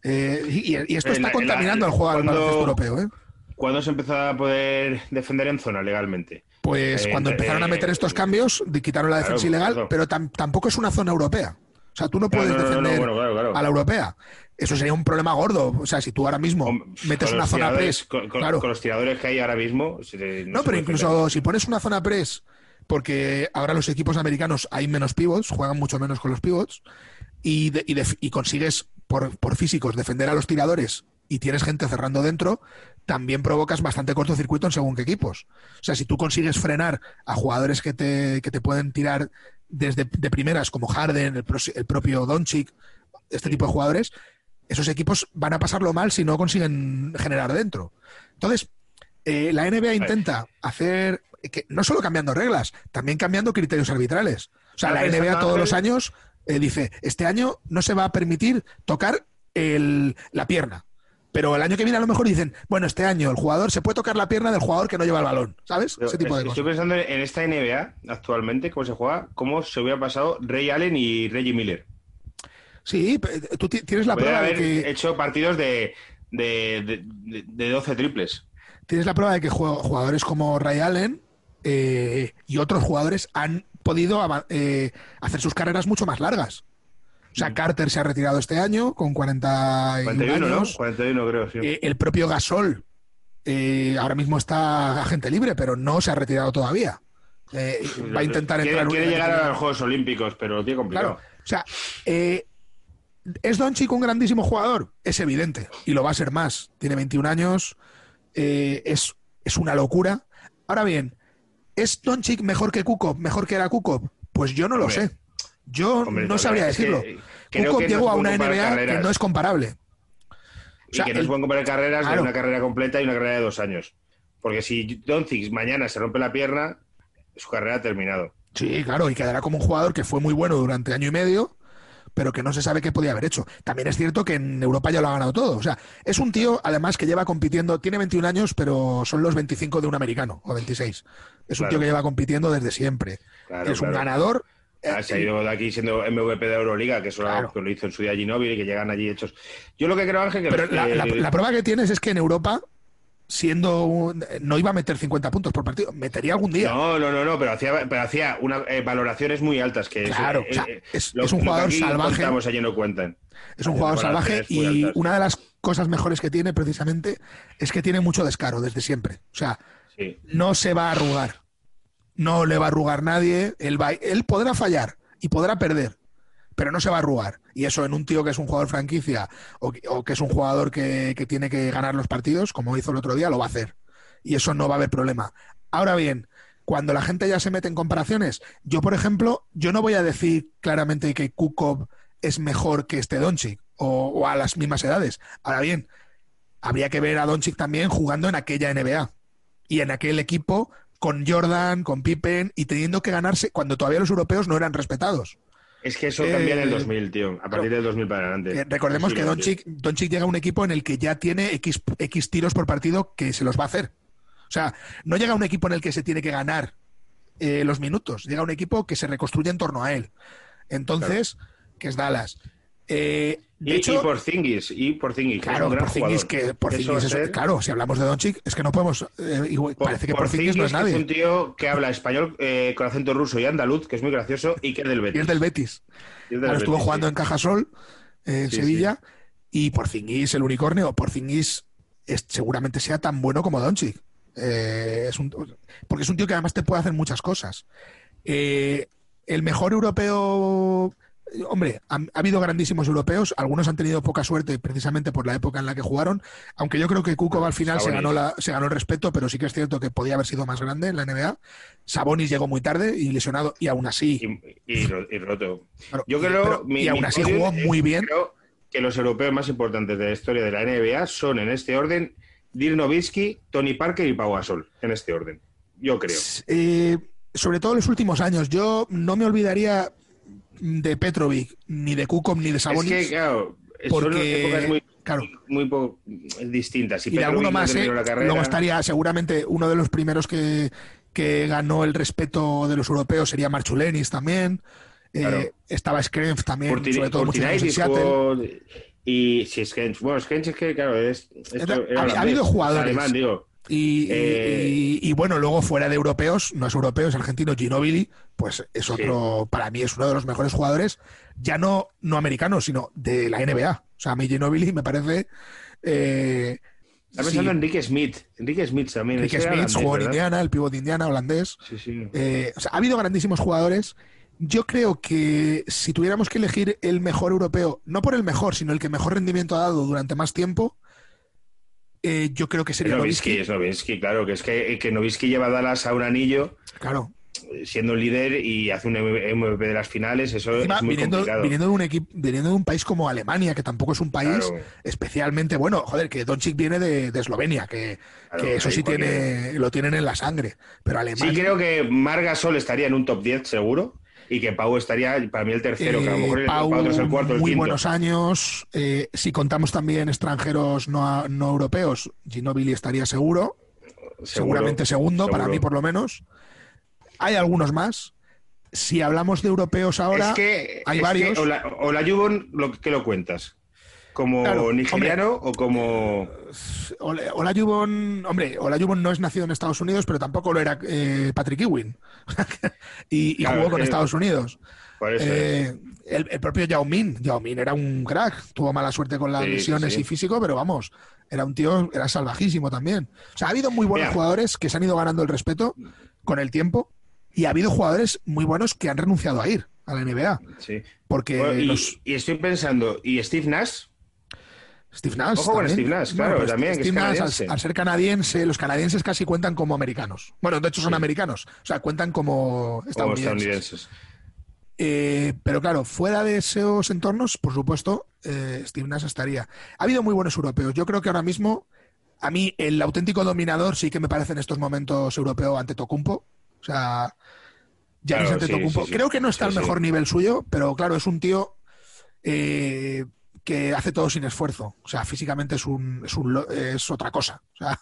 Eh, y, y esto está contaminando el juego del baloncesto europeo. ¿eh? ¿Cuándo se empezó a poder defender en zona legalmente? Pues Eh, cuando empezaron a meter estos cambios, quitaron la claro, defensa ilegal, pero tam- tampoco es una zona europea. O sea, tú no puedes defender a la europea. Eso sería un problema gordo. O sea, si tú ahora mismo metes una zona press. Con, claro. con, los tiradores que hay ahora mismo. No, pero incluso si pones una zona press, porque ahora los equipos americanos hay menos pivots, juegan mucho menos con los pivots, y, y, consigues por, por físicos defender a los tiradores y tienes gente cerrando dentro, también provocas bastante cortocircuito en según qué equipos. O sea, si tú consigues frenar a jugadores que te, que te pueden tirar desde de primeras, como Harden, el, el propio Doncic, este tipo de jugadores, esos equipos van a pasarlo mal si no consiguen generar dentro. Entonces, eh, la NBA intenta hacer, que, no solo cambiando reglas, también cambiando criterios arbitrales. O sea, la NBA todos los años eh, dice, este año no se va a permitir tocar el, la pierna. Pero el año que viene a lo mejor dicen, bueno, este año el jugador se puede tocar la pierna del jugador que no lleva el balón, ¿sabes? Ese tipo de cosas. Estoy pensando en esta NBA actualmente, cómo se juega, cómo se hubiera pasado Ray Allen y Reggie Miller. Sí, tú tienes la prueba de que... hecho partidos de, de, de, 12 triples. Tienes la prueba de que jugadores como Ray Allen eh, y otros jugadores han podido eh, hacer sus carreras mucho más largas. O sea, Carter se ha retirado este año con 40 41, años. ¿no? 41 creo, sí. Eh, el propio Gasol eh, ahora mismo está agente libre, pero no se ha retirado todavía. Eh, va a intentar entrar... Quiere, llegar a los Juegos Olímpicos, pero lo tiene complicado. Claro. O sea, ¿es Doncic un grandísimo jugador? Es evidente, y lo va a ser más. Tiene 21 años, es, es una locura. Ahora bien, ¿es Doncic mejor que Kukov, mejor que era Kukov? Pues yo no lo sé. Yo no sabría decirlo. Kukoc llegó a una NBA que no es comparable. Y que no se pueden comparar carreras de una carrera completa y una carrera de dos años. Porque si Doncic mañana se rompe la pierna, su carrera ha terminado. Sí, claro, y quedará como un jugador que fue muy bueno durante año y medio, pero que no se sabe qué podía haber hecho. También es cierto que en Europa ya lo ha ganado todo. O sea, es un tío, además, que lleva compitiendo, tiene 21 años, pero son los 25 de un americano, o 26. Es un tío que lleva compitiendo desde siempre. es un ganador Ah, se ha ido de aquí siendo MVP de Euroliga, que eso lo hizo en su día Ginóbili y que llegan allí hechos. Yo lo que creo, Ángel, que. Pero la, prueba que tienes es que en Europa siendo no iba a meter 50 puntos por partido, metería algún día. No, no, no, no pero hacía, pero hacía una, eh, valoraciones muy altas que claro, es, es, un jugador salvaje. allí no cuentan. Es un jugador salvaje y una de las cosas mejores que tiene precisamente es que tiene mucho descaro desde siempre. O sea, no se va a arrugar no le va a arrugar nadie, él, va, él podrá fallar y podrá perder, pero no se va a arrugar. Y eso en un tío que es un jugador franquicia o, que es un jugador que, tiene que ganar los partidos, como hizo el otro día, lo va a hacer. Y eso no va a haber problema. Ahora bien, cuando la gente ya se mete en comparaciones, yo, por ejemplo, yo no voy a decir claramente que Kukov es mejor que este Doncic o, o a las mismas edades. Ahora bien, habría que ver a Doncic también jugando en aquella NBA y en aquel equipo con Jordan, con Pippen y teniendo que ganarse cuando todavía los europeos no eran respetados. Es que eso cambia en el 2000, eh, tío. A partir del 2000 para adelante. Eh, recordemos que Doncic, llega a un equipo en el que ya tiene X, X tiros por partido que se los va a hacer. O sea, no llega a un equipo en el que se tiene que ganar eh, los minutos. Llega a un equipo que se reconstruye en torno a él. Entonces, que es Dallas. Eh, y, hecho, por Zingis, y por Zingis, claro, por Zingis que por claro, si hablamos de Doncic, es que no podemos, eh, parece que por, Zingis no es nadie. Es un tío que habla español eh, con acento ruso y andaluz, que es muy gracioso y que es del Betis. Y es del Betis. estuvo jugando en Cajasol, en Sevilla, y por Zingis, el unicornio, por Zingis seguramente sea tan bueno como Doncic. es un, porque es un tío que además te puede hacer muchas cosas. el mejor europeo hombre, ha, habido grandísimos europeos, algunos han tenido poca suerte precisamente por la época en la que jugaron, aunque yo creo que Kukoc al final se ganó, la, se ganó el respeto, pero sí que es cierto que podía haber sido más grande en la NBA. Sabonis llegó muy tarde y lesionado, y aún así... Y, roto. yo creo... y aún así jugó muy bien. Creo que los europeos más importantes de la historia de la NBA son en este orden Dirk Nowitzki, Tony Parker y Pau Gasol, en este orden. Yo creo. Eh, sobre todo en los últimos años. Yo no me olvidaría de Petrovic, ni de Kukom, ni de Sabonis. Es que, claro, porque, muy, claro. muy, distintas. y de alguno más, ¿eh? luego estaría seguramente uno de los primeros que, que ganó el respeto de los europeos sería Marchulenis también. Eh, estaba Skrenf también, sobre todo mucho en Y si Skrenf, bueno, Skrenf es que, claro, es. ha, habido jugadores. Alemán, digo. Y, Eh, y- y bueno, luego fuera de europeos, no es europeo, es argentino, Ginobili, pues es otro, para mí es uno de los mejores jugadores, ya no, no americano, sino de la NBA. O sea, a mí Ginobili me parece... Eh, Está sí, pensando en Enrique Smith. Enrique Smith también. Enrique Smith holandés, jugó. Indiana, el pívot de Indiana, holandés. Sí, sí. Eh, o sea, ha habido grandísimos jugadores. Yo creo que si tuviéramos que elegir el mejor europeo, no por el mejor, sino el que mejor rendimiento ha dado durante más tiempo, eh, yo creo que Es sería Nowitzki. es Nowitzki, claro, que es que, que Nowitzki lleva a Dallas a un anillo Claro. eh, siendo líder y hace un MVP de las finales, eso Encima, es muy viniendo, complicado. viniendo de un equipo, viniendo de un país como Alemania, que tampoco es un país Claro. especialmente bueno, joder, que Doncic viene de, de Eslovenia, que, Claro, que eso sí tiene, lo tienen en la sangre. Pero Alemania. Sí, creo que Marga Sol estaría en un top 10 seguro y que Pau estaría para mí el tercero, que a lo Eh, mejor el, Pau, otro es el cuarto, el muy quinto. buenos años. Eh, si contamos también extranjeros no, no europeos, Ginobili estaría seguro, Seguro, seguramente segundo, para mí por lo menos. Hay algunos más. Si hablamos de europeos ahora, es que, hay varios. Que Ola, Olajuwon, lo que lo cuentas? ¿Como Claro, nigeriano o como...? Ola- Olajuwon, hombre, Olajuwon no es nacido en Estados Unidos, pero tampoco lo era eh, Patrick Ewing. (laughs) y y Claro, jugó con eh, Estados Unidos. Por eso es. Eh, el, el propio Yao Min, Yao Min era un crack, tuvo mala suerte con las Sí, sí, lesiones sí. y físico, pero vamos, era un tío, era salvajísimo también. O sea, ha habido muy buenos Mira. jugadores que se han ido ganando el respeto con el tiempo y ha habido jugadores muy buenos que han renunciado a ir a la NBA. Sí. Porque Bueno, y, los- y estoy pensando, ¿y Steve Nash? Steve Nash. Ojo con. Steve Nash, claro, pues también, que es Steve Nash, al, canadiense. al ser canadiense, los canadienses casi cuentan como americanos. Bueno, de hecho son Sí. americanos, o sea, cuentan como Como estadounidenses. Eh, pero claro, fuera de esos entornos, por supuesto, eh, Steve Nash estaría. Ha habido muy buenos europeos. Yo creo que ahora mismo, a mí, el auténtico dominador sí que me parece en estos momentos europeo ante Tocumpo. O sea, Giannis Claro, ante sí, Tocumpo. sí, sí. Creo que no está al mejor nivel suyo, pero claro, es un tío eh, que hace todo sin esfuerzo. O sea, físicamente es un, es un es otra cosa. O sea,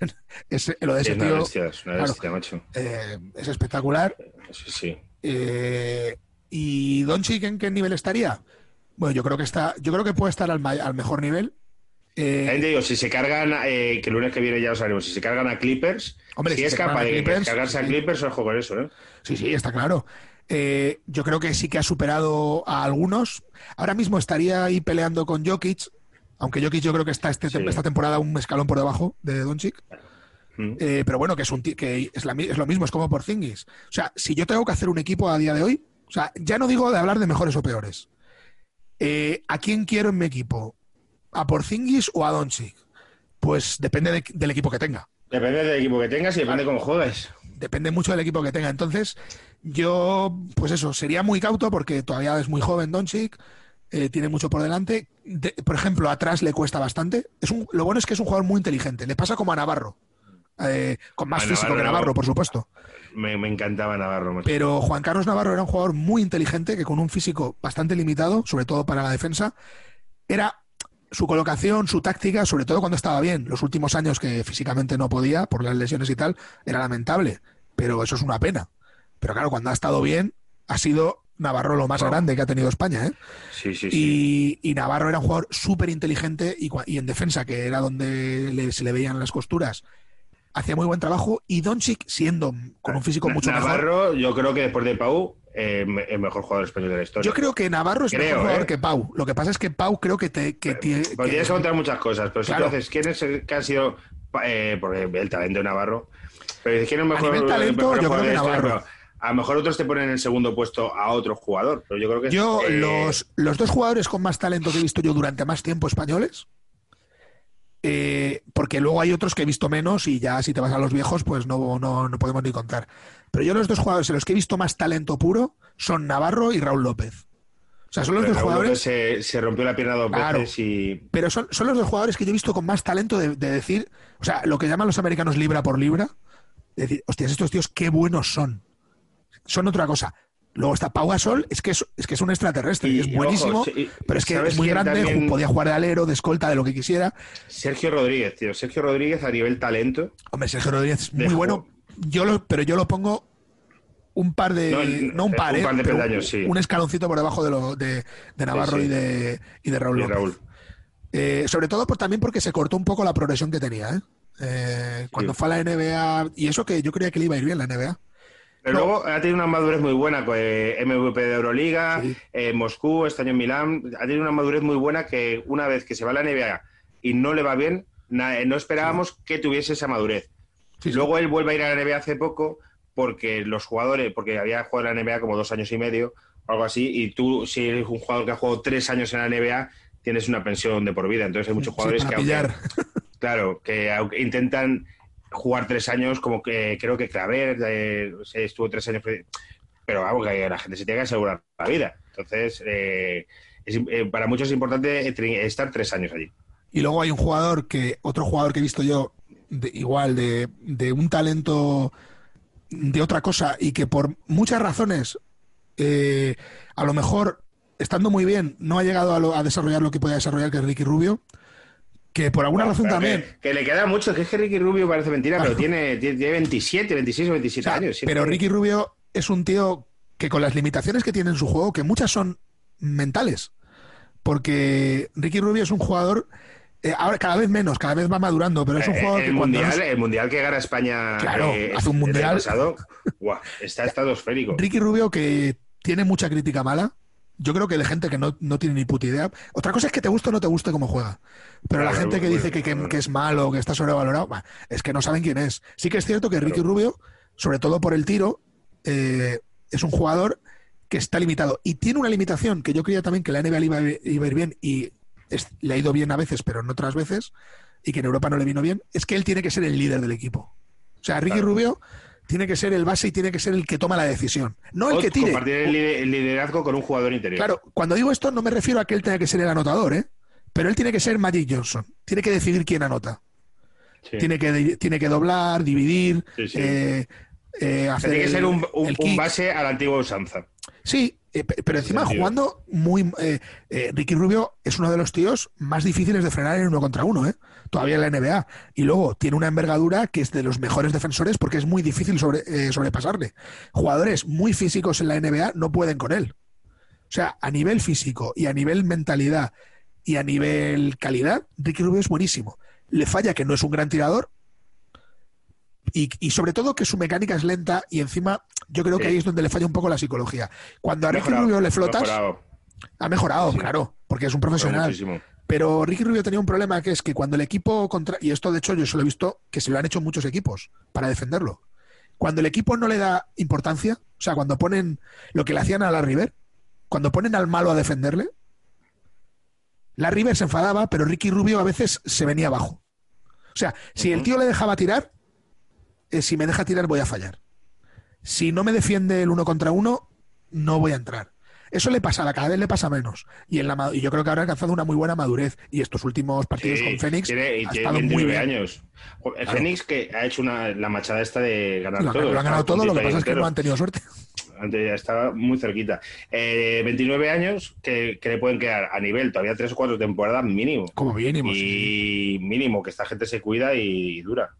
(laughs) es, lo de ese Es una tío bestia, es una claro. bestia, macho. eh, es espectacular. Sí, sí. Eh, ¿Y Doncic en qué nivel estaría? Bueno, yo creo que está, yo creo que puede estar al, al mejor nivel. Eh, digo, si se cargan, eh, que el lunes que viene ya lo sabremos, si se cargan a Clippers, Hombre, si, si es capaz a de Clippers, cargarse a sí. Clippers, ojo con eso, ¿eh? sí, sí, está claro. Eh, yo creo que sí que ha superado a algunos. Ahora mismo estaría ahí peleando con Jokic, aunque Jokic yo creo que está este- Sí. esta temporada un escalón por debajo de Doncic. Mm. Eh, pero bueno, que es un que es, la es lo mismo, es como por Zingis. O sea, si yo tengo que hacer un equipo a día de hoy, o sea, ya no digo de hablar de mejores o peores. Eh, ¿A quién quiero en mi equipo? ¿A Porzingis o a Doncic? Pues depende de- del equipo que tenga. Depende del equipo que tengas y depende de cómo juegues. Depende mucho del equipo que tenga. Entonces, yo, pues eso, sería muy cauto porque todavía es muy joven Doncic, eh, tiene mucho por delante. De- por ejemplo, atrás le cuesta bastante. Es un, lo bueno es que es un jugador muy inteligente. Le pasa como a Navarro. Eh, con más A físico Navarro que. Navarro, por supuesto. Me, me encantaba Navarro, macho. Pero Juan Carlos Navarro era un jugador muy inteligente que con un físico bastante limitado, sobre todo para la defensa, era su colocación, su táctica, sobre todo cuando estaba bien. Los últimos años que físicamente no podía por las lesiones y tal, era lamentable. Pero eso es una pena. Pero claro, cuando ha estado bien, ha sido Navarro lo más Wow. grande que ha tenido España. ¿eh? Sí, sí, sí. Y, y Navarro era un jugador súper inteligente y, en defensa, que era donde le- se le veían las costuras, hacía muy buen trabajo. Y Doncic, siendo con un físico mucho mejor, Navarro, yo creo que después de Pau, eh, el mejor jugador español de la historia. Yo creo que Navarro es Creo, mejor jugador ¿eh? que Pau. Lo que pasa es que Pau creo que te que, Pues que- tienes que contar muchas cosas, pero Claro. si tú haces quién es el que ha sido, eh, porque el talento de Navarro, pero dices quién es el A mejor, nivel talento, el mejor yo creo jugador que de la historia? Navarro. A lo mejor otros te ponen en el segundo puesto a otro jugador, pero yo creo que yo eh, los, los dos jugadores con más talento que he visto yo durante más tiempo españoles, eh, porque luego hay otros que he visto menos y ya si te vas a los viejos pues no, no, no podemos ni contar. Pero yo los dos jugadores en los que he visto más talento puro son Navarro y Raúl López. O sea, son los pero dos Raúl jugadores... López se, se rompió la pierna dos Claro. veces y Pero son, son los dos jugadores que yo he visto con más talento de, de decir, o sea, lo que llaman los americanos libra por libra, de decir, hostias, estos tíos qué buenos son. Son otra cosa. Luego está Pau Gasol, es que es, es que es un extraterrestre, y, Y, es ojo, buenísimo, sí, pero es que ¿sabes es muy grande, también? podía jugar de alero, de escolta, de lo que quisiera. Sergio Rodríguez, tío. Sergio Rodríguez a nivel talento. Hombre, Sergio Rodríguez es muy bueno, yo lo, pero yo lo pongo un par de, No, no, un par, un eh, par de peldaños, sí. un escaloncito por debajo de, lo, de, de Navarro sí. Y, de, y de Raúl Y López. Raúl. Eh, sobre todo por, también porque se cortó un poco la progresión que tenía. ¿eh? Eh, cuando fue a la NBA, y eso que yo creía que le iba a ir bien la NBA. Pero luego ha tenido una madurez muy buena, con eh, MVP de Euroliga, eh, Moscú, este año en Milán. Ha tenido una madurez muy buena que una vez que se va a la NBA y no le va bien, no esperábamos que tuviese esa madurez. luego él vuelve a ir a la NBA hace poco porque los jugadores, porque había jugado en la NBA como dos años y medio, o algo así, y tú, si eres un jugador que ha jugado tres años en la NBA, tienes una pensión de por vida. Entonces hay muchos jugadores que, (laughs) claro, que intentan jugar tres años, como que creo que Claver estuvo tres años, pero vamos, que la gente se tiene que asegurar la vida. Entonces, eh, eh, para muchos es importante estar tres años allí. Y luego hay un jugador que, otro jugador que he visto yo, igual, de, un talento de otra cosa y que por muchas razones, eh, a lo mejor, estando muy bien, no ha llegado a, desarrollar lo que puede desarrollar, que es Ricky Rubio, que por alguna razón también. Que, le queda mucho, que es que Ricky Rubio parece mentira, pero tiene, tiene 27, 26 o 27 años. Pero Ricky Rubio es un tío que con las limitaciones que tiene en su juego, que muchas son mentales, porque Ricky Rubio es un jugador eh, ahora cada vez menos, cada vez va madurando, pero es un eh, jugador el que mundial, el mundial que gana España claro, eh, hace un mundial pasado, (laughs) está estratosférico. Ricky Rubio que tiene mucha crítica mala, yo creo que de gente que no, tiene ni puta idea. Otra cosa es que te guste o no te guste cómo juega. Pero la gente que dice que, es malo, que está sobrevalorado, es que no saben quién es. Sí que es cierto que Ricky Rubio, sobre todo por el tiro, eh, es un jugador que está limitado. Y tiene una limitación que yo creía también que la NBA iba, a ir bien y le ha ido bien a veces, pero no otras veces, y que en Europa no le vino bien, es que él tiene que ser el líder del equipo. O sea, Ricky Rubio tiene que ser el base y tiene que ser el que toma la decisión, no el que tire. Compartir el liderazgo con un jugador interior. Claro, cuando digo esto no me refiero a que él tenga que ser el anotador, ¿eh? Pero él tiene que ser Magic Johnson. Tiene que decidir quién anota. Tiene, que, tiene que doblar, dividir, eh, eh, hacer Tiene que ser un, base a la antigua usanza. Sí, eh, pero encima jugando muy... Ricky Rubio es uno de los tíos más difíciles de frenar en uno contra uno, ¿eh? Todavía en la NBA. Y luego tiene una envergadura que es de los mejores defensores porque es muy difícil sobre, eh, sobrepasarle. Jugadores muy físicos en la NBA no pueden con él. O sea, a nivel físico y a nivel mentalidad y a nivel calidad, Ricky Rubio es buenísimo. Le falla que no es un gran tirador y, sobre todo que su mecánica es lenta y encima yo creo que ahí es donde le falla un poco la psicología. Cuando a Ricky Rubio le flotas... Ha mejorado, claro, porque es un profesional. Pero Ricky Rubio tenía un problema que es que cuando el equipo contra y esto de hecho yo se lo he visto que se lo han hecho muchos equipos para defenderlo. Cuando el equipo no le da importancia, o sea, cuando ponen lo que le hacían a la River, cuando ponen al malo a defenderle, la River se enfadaba, pero Ricky Rubio a veces se venía abajo. O sea, si el tío le dejaba tirar, eh, si me deja tirar voy a fallar. Si no me defiende el uno contra uno, no voy a entrar. Eso le pasa, cada vez le pasa menos. Y, en la, y yo creo que habrá alcanzado una muy buena madurez. Y estos últimos partidos con Fénix. Tiene, ha muy bien. años. El Fénix que ha hecho una, la machada esta de ganar todo. Lo han ganado todo, lo que pasa es que no han tenido suerte. Antes ya estaba muy cerquita. 29 eh, años que, le pueden quedar a nivel todavía tres o cuatro temporadas mínimo. Como mínimo. Y mínimo, que esta gente se cuida y, dura.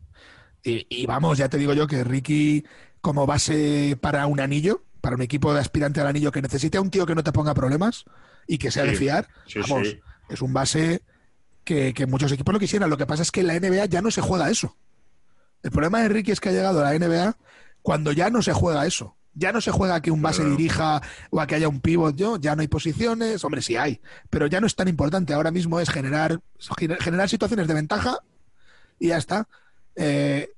Y, y, vamos, ya te digo yo que Ricky, como base para un anillo, para un equipo de aspirante al anillo que necesite a un tío que no te ponga problemas y que sea de fiar, vamos, es un base que, muchos equipos lo quisieran. Lo que pasa es que en la NBA ya no se juega eso. El problema de Ricky es que ha llegado a la NBA cuando ya no se juega eso. Ya no se juega a que un base dirija o a que haya un pivot, ¿yo? ya no hay posiciones, hombre, sí hay, pero ya no es tan importante. Ahora mismo es generar, generar situaciones de ventaja y ya está. Eh,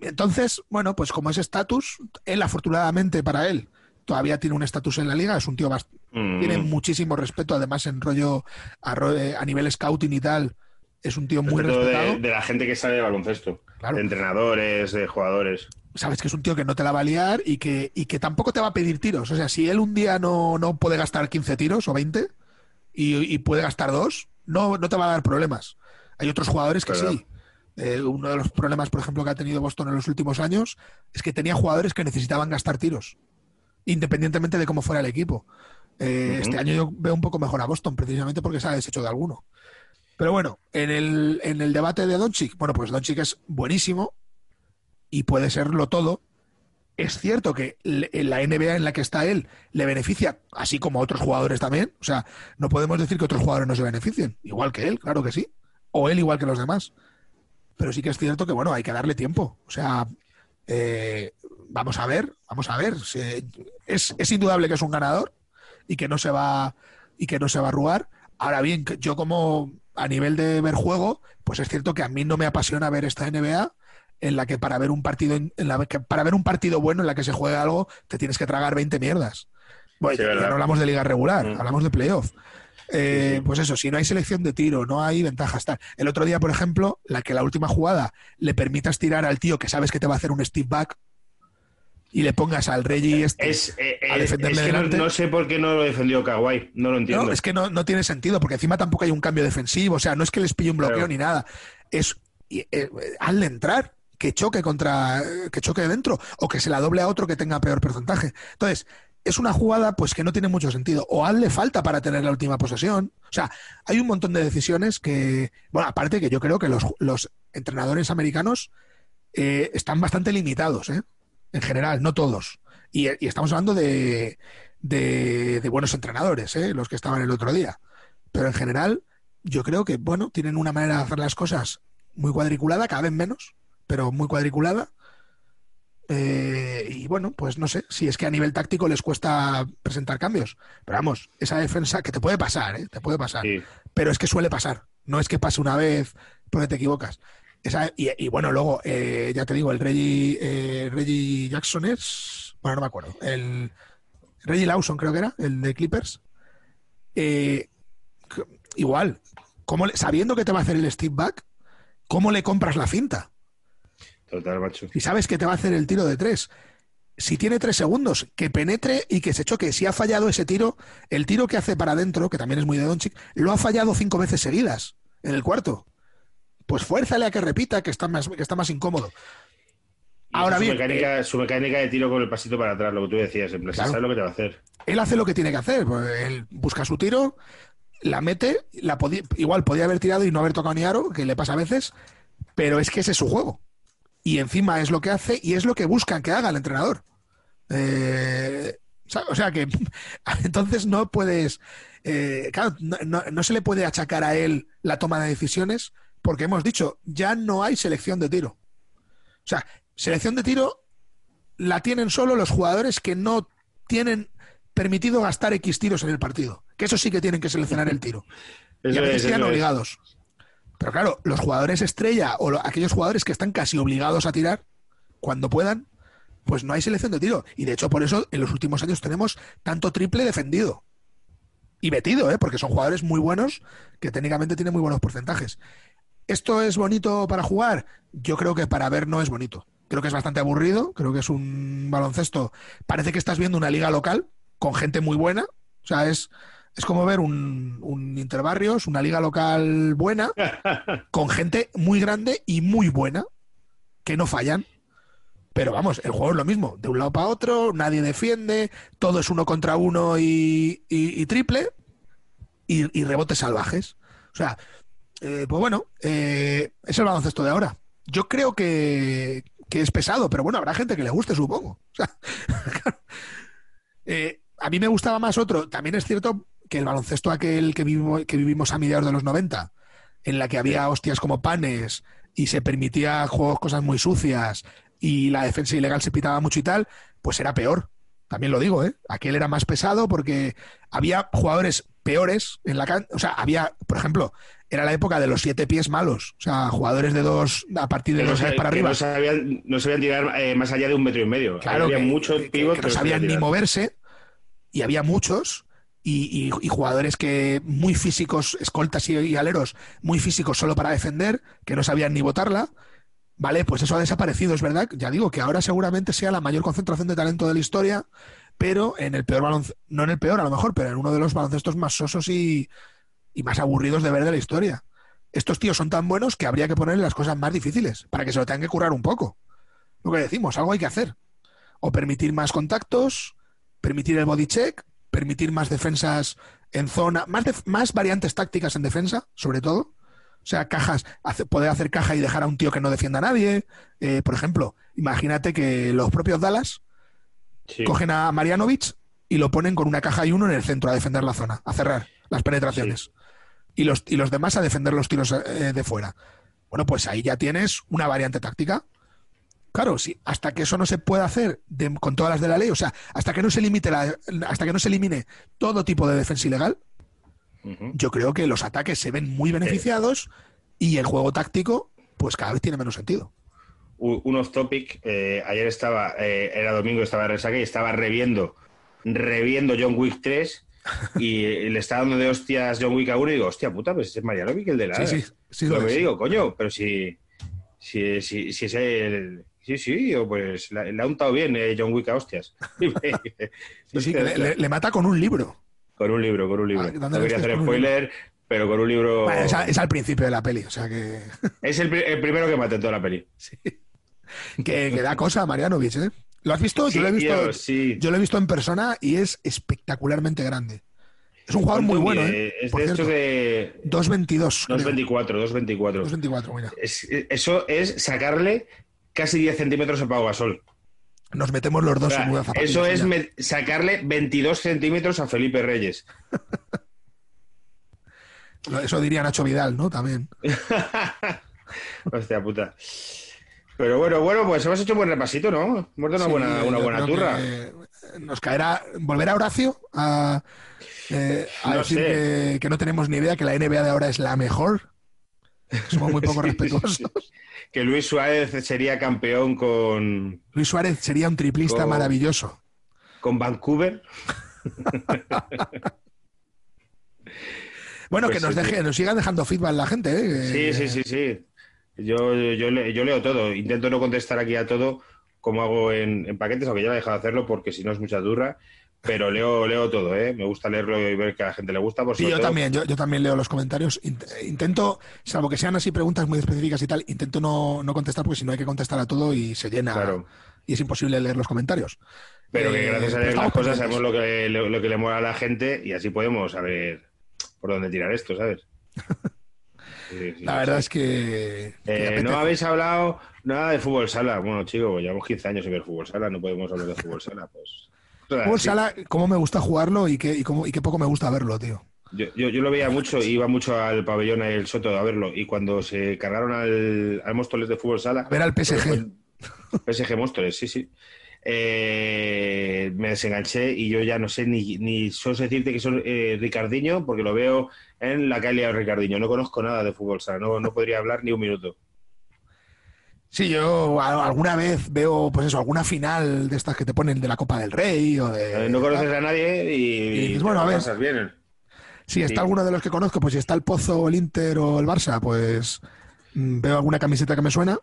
entonces, bueno, pues como ese estatus, él afortunadamente para él todavía tiene un estatus en la liga, es un tío mm. tiene muchísimo respeto, además en rollo a, nivel scouting y tal, es un tío muy respetado. De, la gente que sabe de baloncesto, de entrenadores, de jugadores. Sabes que es un tío que no te la va a liar y que, y que tampoco te va a pedir tiros. O sea, si él un día no, no puede gastar 15 tiros o 20 y, puede gastar dos, no, no te va a dar problemas. Hay otros jugadores que sí. Eh, uno de los problemas, por ejemplo, que ha tenido Boston en los últimos años es que tenía jugadores que necesitaban gastar tiros independientemente de cómo fuera el equipo. Eh, este año yo veo un poco mejor a Boston, precisamente porque se ha deshecho de alguno. Pero bueno, en el, en el debate de Doncic, bueno, pues Doncic es buenísimo y puede serlo todo. Es cierto que en la NBA en la que está él le beneficia, así como a otros jugadores también. O sea, no podemos decir que otros jugadores no se beneficien. Igual que él, claro que sí. O él igual que los demás. pero sí que es cierto que, bueno, hay que darle tiempo. O sea, eh, vamos a ver, vamos a ver. Es, es indudable que es un ganador y que no se va y que no se va a arrugar. Ahora bien, yo como a nivel de ver juego, pues es cierto que a mí no me apasiona ver esta NBA en la que para ver un partido en la que para ver un partido bueno en la que se juegue algo te tienes que tragar 20 mierdas. Bueno, ya no hablamos de liga regular, mm. hablamos de playoff. Eh, pues eso, si no hay selección de tiro, no hay ventajas. Tal. El otro día, por ejemplo, la que la última jugada le permitas tirar al tío que sabes que te va a hacer un step back y le pongas al Reggie este es, eh, a defenderle No, sé por qué no lo defendió Kawhi, no lo entiendo. No, es que no, tiene sentido, porque encima tampoco hay un cambio defensivo, o sea, no es que les pille un bloqueo ni nada. Es eh, al de entrar, que choque contra que choque dentro o que se la doble a otro que tenga peor porcentaje. Entonces, es una jugada pues que no tiene mucho sentido. O hazle falta para tener la última posesión. O sea, hay un montón de decisiones que, bueno, aparte que yo creo que los, entrenadores americanos eh, están bastante limitados, ¿eh? En general, no todos. Y, estamos hablando de, de, buenos entrenadores, ¿eh? Los que estaban el otro día. Pero en general, yo creo que, bueno, tienen una manera de hacer las cosas muy cuadriculada, cada vez menos, pero muy cuadriculada eh, y bueno, pues no sé, si es que a nivel táctico les cuesta presentar cambios. Pero vamos, esa defensa que te puede pasar, ¿eh? te puede pasar. Pero es que suele pasar. No es que pase una vez porque te equivocas. Y, bueno, luego, eh, ya te digo, el Reggie, Reggie Jackson es. Bueno, no me acuerdo. El Reggie Lawson, creo que era, el de Clippers. igual, ¿cómo sabiendo que te va a hacer el step back, ¿cómo le compras la cinta? Total, macho. Si sabes que te va a hacer el tiro de tres, si tiene tres segundos, que penetre y que se choque. Si ha fallado ese tiro, el tiro que hace para adentro, que también es muy de Doncic, lo ha fallado cinco veces seguidas en el cuarto. Pues fuérzale a que repita, que está más, que está más incómodo. Ahora su bien. Mecánica, eh, su mecánica de tiro con el pasito para atrás, lo que tú decías, en sabe lo que te va a hacer. Él hace lo que tiene que hacer. Pues, él busca su tiro, la mete, la igual podía haber tirado y no haber tocado ni aro, que le pasa a veces, pero es que ese es su juego y encima es lo que hace y es lo que buscan que haga el entrenador. Eh, o sea que (laughs) entonces no puedes, eh, claro, no, se le puede achacar a él la toma de decisiones porque hemos dicho, ya no hay selección de tiro. O sea, selección de tiro la tienen solo los jugadores que no tienen permitido gastar X tiros en el partido. Que eso sí que tienen que seleccionar el tiro. (laughs) y a veces sean obligados. Pero claro, los jugadores estrella o aquellos jugadores que están casi obligados a tirar cuando puedan, pues no hay selección de tiro. Y de hecho, por eso en los últimos años tenemos tanto triple defendido. Y metido, ¿eh? porque son jugadores muy buenos que técnicamente tienen muy buenos porcentajes. ¿Esto es bonito para jugar? Yo creo que para ver no es bonito. Creo que es bastante aburrido, creo que es un baloncesto. Parece que estás viendo una liga local con gente muy buena. O sea, es, es como ver un, un Interbarrios, una liga local buena, (laughs) con gente muy grande y muy buena, que no fallan. Pero vamos, el juego es lo mismo, de un lado para otro, nadie defiende, todo es uno contra uno y, triple, y, rebotes salvajes. O sea, eh, pues bueno, eh, es el baloncesto de ahora. Yo creo que, es pesado, pero bueno, habrá gente que le guste, supongo. (laughs) O sea, eh, a mí me gustaba más otro. También es cierto que el baloncesto aquel que vivimos, que vivimos a mediados de los 90, en la que había hostias como panes y se permitía juegos, cosas muy sucias y la defensa ilegal se pitaba mucho y tal, pues era peor. También lo digo, ¿eh? Aquel era más pesado porque había jugadores peores en la cancha. O sea, había, por ejemplo, era la época de los siete pies malos. O sea, jugadores de dos, a partir de dos pies para arriba. No sabían, no sabían eh, más allá de un metro y medio. Claro, había muchos pibos que no sabían ni moverse. Y había muchos y, jugadores que muy físicos, escoltas y, aleros, muy físicos solo para defender, que no sabían ni votarla. Vale, pues eso ha desaparecido, es verdad. Ya digo que ahora seguramente sea la mayor concentración de talento de la historia, pero en el peor baloncesto, no en el peor a lo mejor, pero en uno de los baloncestos más sosos y, y más aburridos de ver de la historia. Estos tíos son tan buenos que habría que ponerle las cosas más difíciles para que se lo tengan que currar un poco. Lo que decimos, algo hay que hacer. O permitir más contactos, permitir el body check, permitir más defensas en zona, más, más variantes tácticas en defensa, sobre todo. O sea, cajas, poder hacer caja y dejar a un tío que no defienda a nadie. Eh, por ejemplo, imagínate que los propios Dallas cogen a Marianovic y lo ponen con una caja y uno en el centro a defender la zona, a cerrar las penetraciones. Y, los, y los demás a defender los tiros eh, de fuera. Bueno, pues ahí ya tienes una variante táctica. Claro, sí, hasta que eso no se pueda hacer de- con todas las de la ley, o sea, hasta que no se limite la- hasta que no se elimine todo tipo de defensa ilegal, yo creo que los ataques se ven muy beneficiados y el juego táctico, pues cada vez tiene menos sentido. Un off topic. eh, ayer estaba, eh, era domingo, estaba resaca y estaba reviendo, reviendo John Wick 3 y, le estaba dando de hostias John Wick a uno y digo, hostia puta, pues ese es Mariano que el de la. Sí, sí, sí lo lo que digo, coño, pero si, si, si, si es el. Sí, sí, pues le ha untado bien eh, John Wick a hostias. (laughs) Sí, sí, que le, mata con un libro. Con un libro, con un libro. Ah, no quería hacer spoiler, pero con un libro. Bueno, es, a- es al principio de la peli, o sea que, (laughs) Es el, el primero que mata en toda la peli. (laughs) que, que da cosa Marianovich, ¿eh? ¿Lo has visto? Sí, yo, lo he visto tío, sí. yo lo he visto en persona y es espectacularmente grande. Es un jugador muy ¿Cuánto bueno? ¿eh? Es Por de cierto. estos de 2.22. creo. 2.24, 2.24. 2.24, mira. Es- Eso es sacarle casi 10 centímetros a Pau Gasol. Nos metemos los O dos sea, en una zapatilla. eso es me- sacarle 22 centímetros a Felipe Reyes. Eso diría Nacho Vidal, ¿no? También. (laughs) Hostia puta. Pero bueno, bueno, pues hemos hecho un buen repasito, ¿no? Hemos dado una Sí, buena, una buena turra. Nos caerá. ¿Volverá Horacio a, eh, a No decir que, que no tenemos ni idea que la NBA de ahora es la mejor? Somos muy poco (laughs) Sí, respetuosos. sí. Que Luis Suárez sería campeón con, Luis Suárez sería un triplista maravilloso. con Vancouver. (laughs) Bueno, Pues que nos deje, nos sigan dejando feedback la gente, ¿eh? Sí, sí, sí, sí. Yo, yo, yo leo todo. Intento no contestar aquí a todo como hago en, en paquetes, aunque ya he dejado de hacerlo porque si no es mucha durra. Pero leo, leo todo, ¿eh? Me gusta leerlo y ver que a la gente le gusta. Por Sí, yo todo- también, yo, yo también leo los comentarios. Int- Intento, salvo que sean así preguntas muy específicas y tal, intento no, no contestar porque si no hay que contestar a todo y se llena Claro. y es imposible leer los comentarios. Pero que Eh, gracias a leer las cosas sabemos lo que, lo, lo que le mola a la gente y así podemos saber por dónde tirar esto, ¿sabes? (laughs) Sí, sí, La sí. verdad es que... Eh, no habéis hablado nada de fútbol sala. Bueno, chicos, llevamos 15 años sin ver fútbol sala, no podemos hablar de fútbol sala. Pues. Fútbol sala, cómo me gusta jugarlo y qué, y, cómo, y qué poco me gusta verlo, tío. Yo, yo, yo lo veía mucho, iba mucho al pabellón, el Soto, a verlo. Y cuando se cargaron al, al Móstoles de fútbol sala. Ver al PSG. PSG Móstoles, sí, sí. Eh, me desenganché y yo ya no sé ni, ni solo sé decirte que son eh, Ricardiño, porque lo veo en la calle de Ricardiño. No conozco nada de fútbol sala, no, no podría hablar ni un minuto. Sí, yo alguna vez veo, pues eso, alguna final de estas que te ponen de la Copa del Rey o de... Eh, no conoces a nadie y, Y dices, te bueno, a ver. pasas bien. Si está Sí. alguno de los que conozco, pues si está el Pozo, el Inter o el Barça, pues mm, veo alguna camiseta que me suena.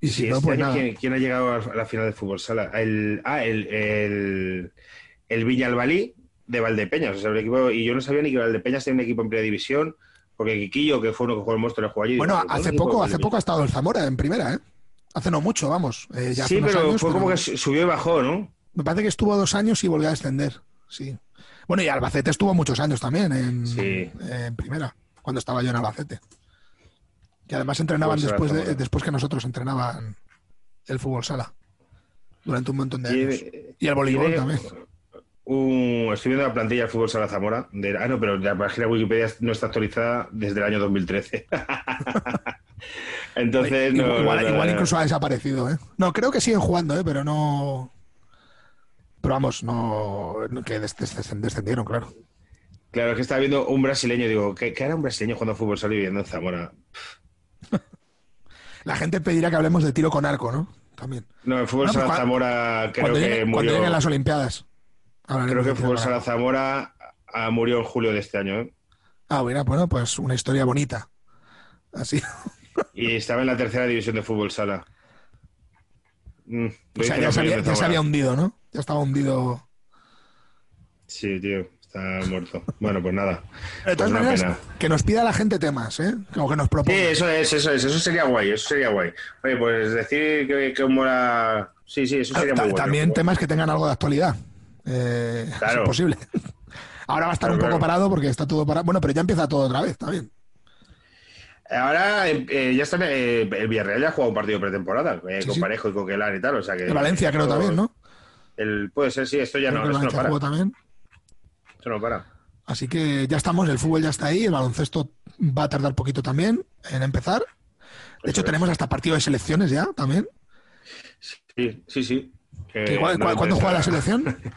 Y si Sí, no, este pues nada. ¿quién, quién ha llegado a la final de fútbol sala? El, ah, el, el, el Villalbalí de Valdepeñas. O sea, el equipo, y yo no sabía ni que Valdepeñas tenía un equipo en primera división, porque Quiquillo, que fue uno que jugó el monstruo, le jugó allí. Bueno, Digo, ¿pero hace poco, hace poco ha estado el Zamora en primera, ¿eh? Hace no mucho, vamos. eh, ya Sí, pero años, fue como que su- subió y bajó, ¿no? Me parece que estuvo dos años y volvió a descender. Sí. Bueno, y Albacete estuvo muchos años también en, Sí. en primera, cuando estaba yo en Albacete. Que además entrenaban sala después, de, después que nosotros entrenaban el fútbol sala. Durante un montón de años. Y el voleibol también. un- estoy viendo la plantilla del fútbol sala Zamora. De, ah, no, pero la página de Wikipedia no está actualizada desde el año 2013. (laughs) Entonces, no, igual, no, no, igual incluso ha desaparecido, ¿eh? No, creo que siguen jugando, ¿eh? Pero no. Pero vamos, no. Que des- des- des- descendieron, claro. Claro, es que estaba viendo un brasileño. Digo, ¿qué, qué hará un brasileño jugando a fútbol sala y viviendo en Zamora? La gente pedirá que hablemos de tiro con arco, ¿no? También. No, el fútbol Bueno, pues sala Zamora creo cuando, que cuando murió. lleguen las Olimpiadas. Creo que el fútbol sala. Zamora ah, murió en julio de este año. ¿eh? Ah, mira, bueno, pues una historia bonita. Así. Y estaba en la tercera división de fútbol sala. Mm, O sea, ya se, ya había hundido, ¿no? Ya estaba hundido. Sí, tío, está muerto. Bueno, pues nada. De Pues todas una maneras, que nos pida la gente temas, ¿eh? O que nos Sí, proponga. eso es, eso es, eso sería guay, eso sería guay. Oye, pues decir que, que mola. Sí, sí, eso sería Ta- muy bueno. También temas que tengan algo de actualidad. Eh, Claro. Es posible. (laughs) Ahora va a estar Claro, un poco claro. parado porque está todo parado. Bueno, pero ya empieza todo otra vez, también. Ahora eh, eh, ya está, eh, el Villarreal ya ha jugado un partido pretemporada eh, Sí, con sí. Parejo y Coquelán y tal, o sea que... Valencia creo también, ¿no? El, puede ser, sí, esto ya Creo no, que esto no para. también. Esto no para. Así que ya estamos, el fútbol ya está ahí, el baloncesto va a tardar poquito también en empezar. De hecho, tenemos hasta partido de selecciones ya también. Sí, sí, sí. ¿Cuándo juega la selección? (laughs)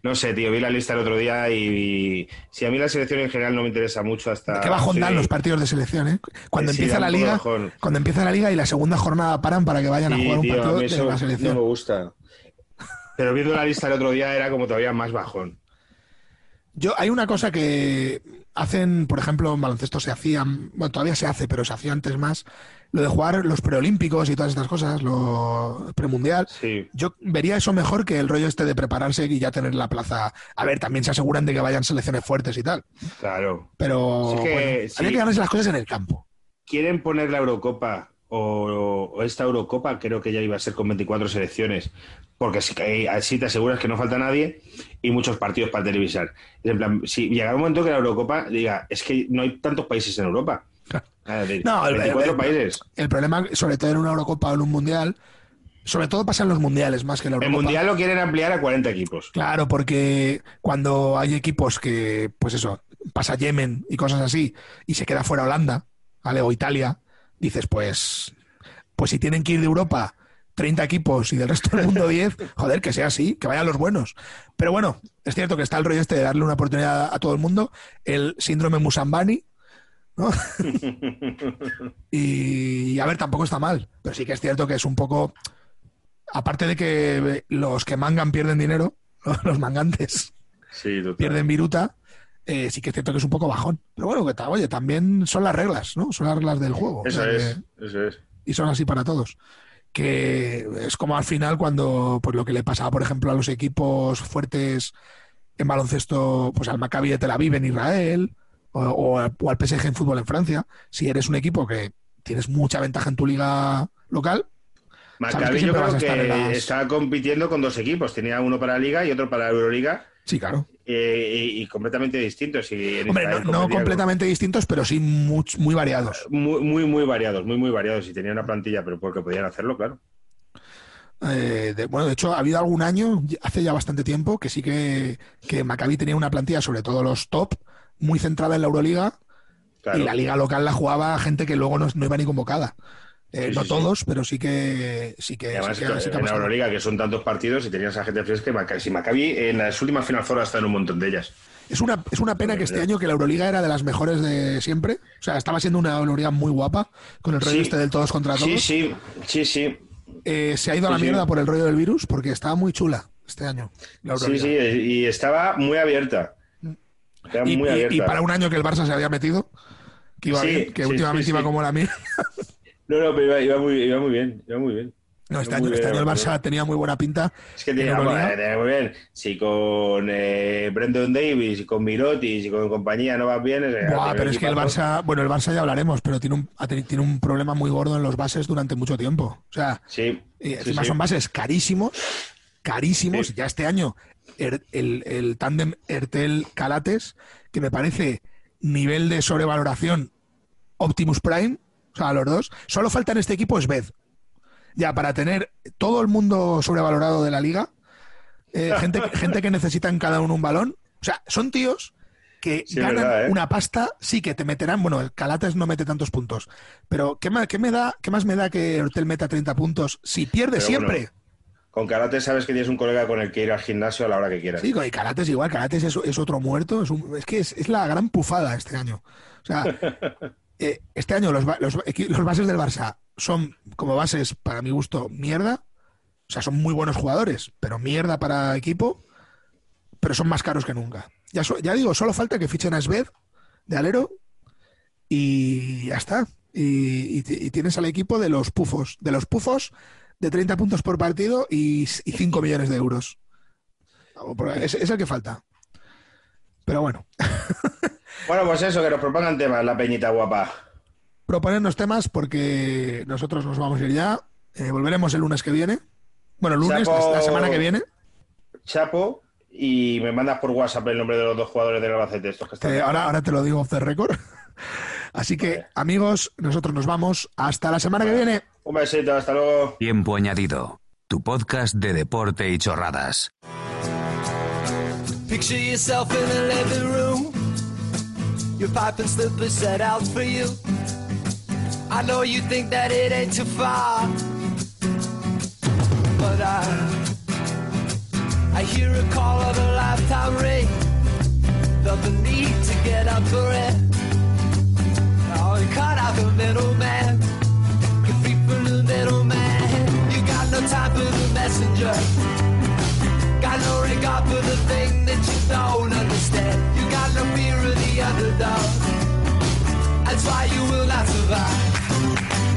No sé, tío, vi la lista el otro día y, si a mí la selección en general no me interesa mucho hasta... Qué bajón dan los partidos de selección, ¿eh? Cuando empieza la liga, cuando empieza la liga y la segunda jornada paran para que vayan a jugar un partido de la selección. No me gusta. Pero viendo la lista el otro día era como todavía más bajón. Yo, hay una cosa que hacen, por ejemplo, en baloncesto se hacían, bueno, todavía se hace, pero se hacía antes más, lo de jugar los preolímpicos y todas estas cosas, lo premundial. Sí. Yo vería eso mejor que el rollo este de prepararse y ya tener la plaza. A ver, también se aseguran de que vayan selecciones fuertes y tal. Claro. Pero hay que ganarse las cosas en el campo. Quieren poner la Eurocopa o, esta Eurocopa, creo que ya iba a ser con 24 selecciones, porque así te aseguras que no falta nadie y muchos partidos para televisar. En plan, si llega un momento que la Eurocopa diga, es que no hay tantos países en Europa. no, el, países. El problema, sobre todo en una Eurocopa o en un Mundial, sobre todo pasa en los mundiales más que la Eurocopa. El mundial lo quieren ampliar a 40 equipos. Claro, porque cuando hay equipos que, pues eso, pasa Yemen y cosas así, y se queda fuera Holanda, ¿vale? O Italia, dices, pues, pues si tienen que ir de Europa 30 equipos y del resto del mundo 10, joder, que sea así, que vayan los buenos. Pero bueno, es cierto que está el rollo este de darle una oportunidad a todo el mundo, el síndrome Musambani, ¿no? (laughs) y, a ver, tampoco está mal, pero sí que es cierto que es un poco, aparte de que los que mangan pierden dinero, (laughs) los mangantes pierden viruta, eh, sí que es cierto que es un poco bajón. Pero bueno, que oye, también son las reglas, ¿no? Son las reglas del juego. Eso es, eso es. Y son así para todos que es como al final cuando pues lo que le pasaba por ejemplo a los equipos fuertes en baloncesto pues al Maccabi de Tel Aviv en Israel o, al PSG en fútbol en Francia si eres un equipo que tienes mucha ventaja en tu liga local Maccabi yo creo que está compitiendo con dos equipos tenía uno para la liga y otro para la Euroliga Sí, claro. Eh, y, completamente distintos. Hombre, no, completamente distintos, pero sí muy, muy variados. Muy, muy, muy, variados, muy, muy variados. Y tenía una plantilla, pero porque podían hacerlo, claro. Eh, bueno, de hecho, ha habido algún año, hace ya bastante tiempo, que sí que, que Maccabi tenía una plantilla, sobre todo los top, muy centrada en la Euroliga. Y la liga local la jugaba gente que luego no, no iba ni convocada. Eh, no todos, pero sí que sí que, además, en la Euroliga que son tantos partidos y tenías a gente fresca si Maccabi en las últimas final four está en un montón de ellas. Es una, es una pena que este año que la Euroliga era de las mejores de siempre. O sea, estaba siendo una Euroliga muy guapa con el rollo este del todos contra todos. Sí, sí, sí, sí. Eh, se ha ido a la mierda por el rollo del virus porque estaba muy chula este año. sí, sí, y estaba muy abierta. y, para un año que el Barça se había metido, que iba bien, que últimamente iba como la mía. No, no, pero iba, muy, iba muy bien, iba muy bien. No, este, año, este año, el Barça tenía muy buena pinta. Es que tenía, muy bien. Si con eh, Brendan Davis y con Mirotis y con compañía no va bien. pero es que el Barça, bueno, el Barça ya hablaremos, pero tiene un, tiene un problema muy gordo en los bases durante mucho tiempo. O sea, sí, encima son bases carísimos, carísimos. Ya este año el, el, el tándem Ertel-Calates, que me parece nivel de sobrevaloración Optimus Prime a los dos. Solo falta en este equipo Sved. Ya, para tener todo el mundo sobrevalorado de la liga, eh, (laughs) gente, gente que necesita en cada uno un balón. O sea, son tíos que ganan ¿eh? una pasta, sí que te meterán, bueno, el Calates no mete tantos puntos, pero ¿qué más, qué me da, qué más me da que Hortel meta 30 puntos si pierde siempre? con Calates sabes que tienes un colega con el que ir al gimnasio a la hora que quieras. Sí, y Calates igual, Calates es, es otro muerto, es, es que es, es, la gran pufada este año. O sea, (laughs) Eh, este año los, los, los, bases del Barça son, como bases, para mi gusto, mierda. O sea, son muy buenos jugadores, pero mierda para equipo. Pero son más caros que nunca. Ya, ya digo, solo falta que fichen a Sved de alero y ya está. Y, tienes al equipo de los pufos. De los pufos de 30 puntos por partido y, 5 millones de euros. Es el que falta. Pero bueno. (laughs) Bueno, pues eso, que nos propongan temas, la peñita guapa. Proponernos temas porque nosotros nos vamos a ir ya. Eh, volveremos el lunes que viene. Bueno, el lunes, la semana que viene. Chapo, y me mandas por WhatsApp el nombre de los dos jugadores del Albacete. Estos que están eh, ahora, ahora te lo digo off the record. (laughs) Así que, amigos, nosotros nos vamos. Hasta la semana que viene. Un besito, hasta luego. Tiempo añadido. Tu podcast de deporte y chorradas. Picture yourself in a living room. Your pipe and slippers set out for you. I know you think that it ain't too far, but I I hear a call of a lifetime ring. Felt the need to get up for it. Oh, you cut out the middleman. You're free the middleman. You got no time for the messenger. Got no regard for the thing that you don't understand. You got no fear underdog. That's why you will not survive.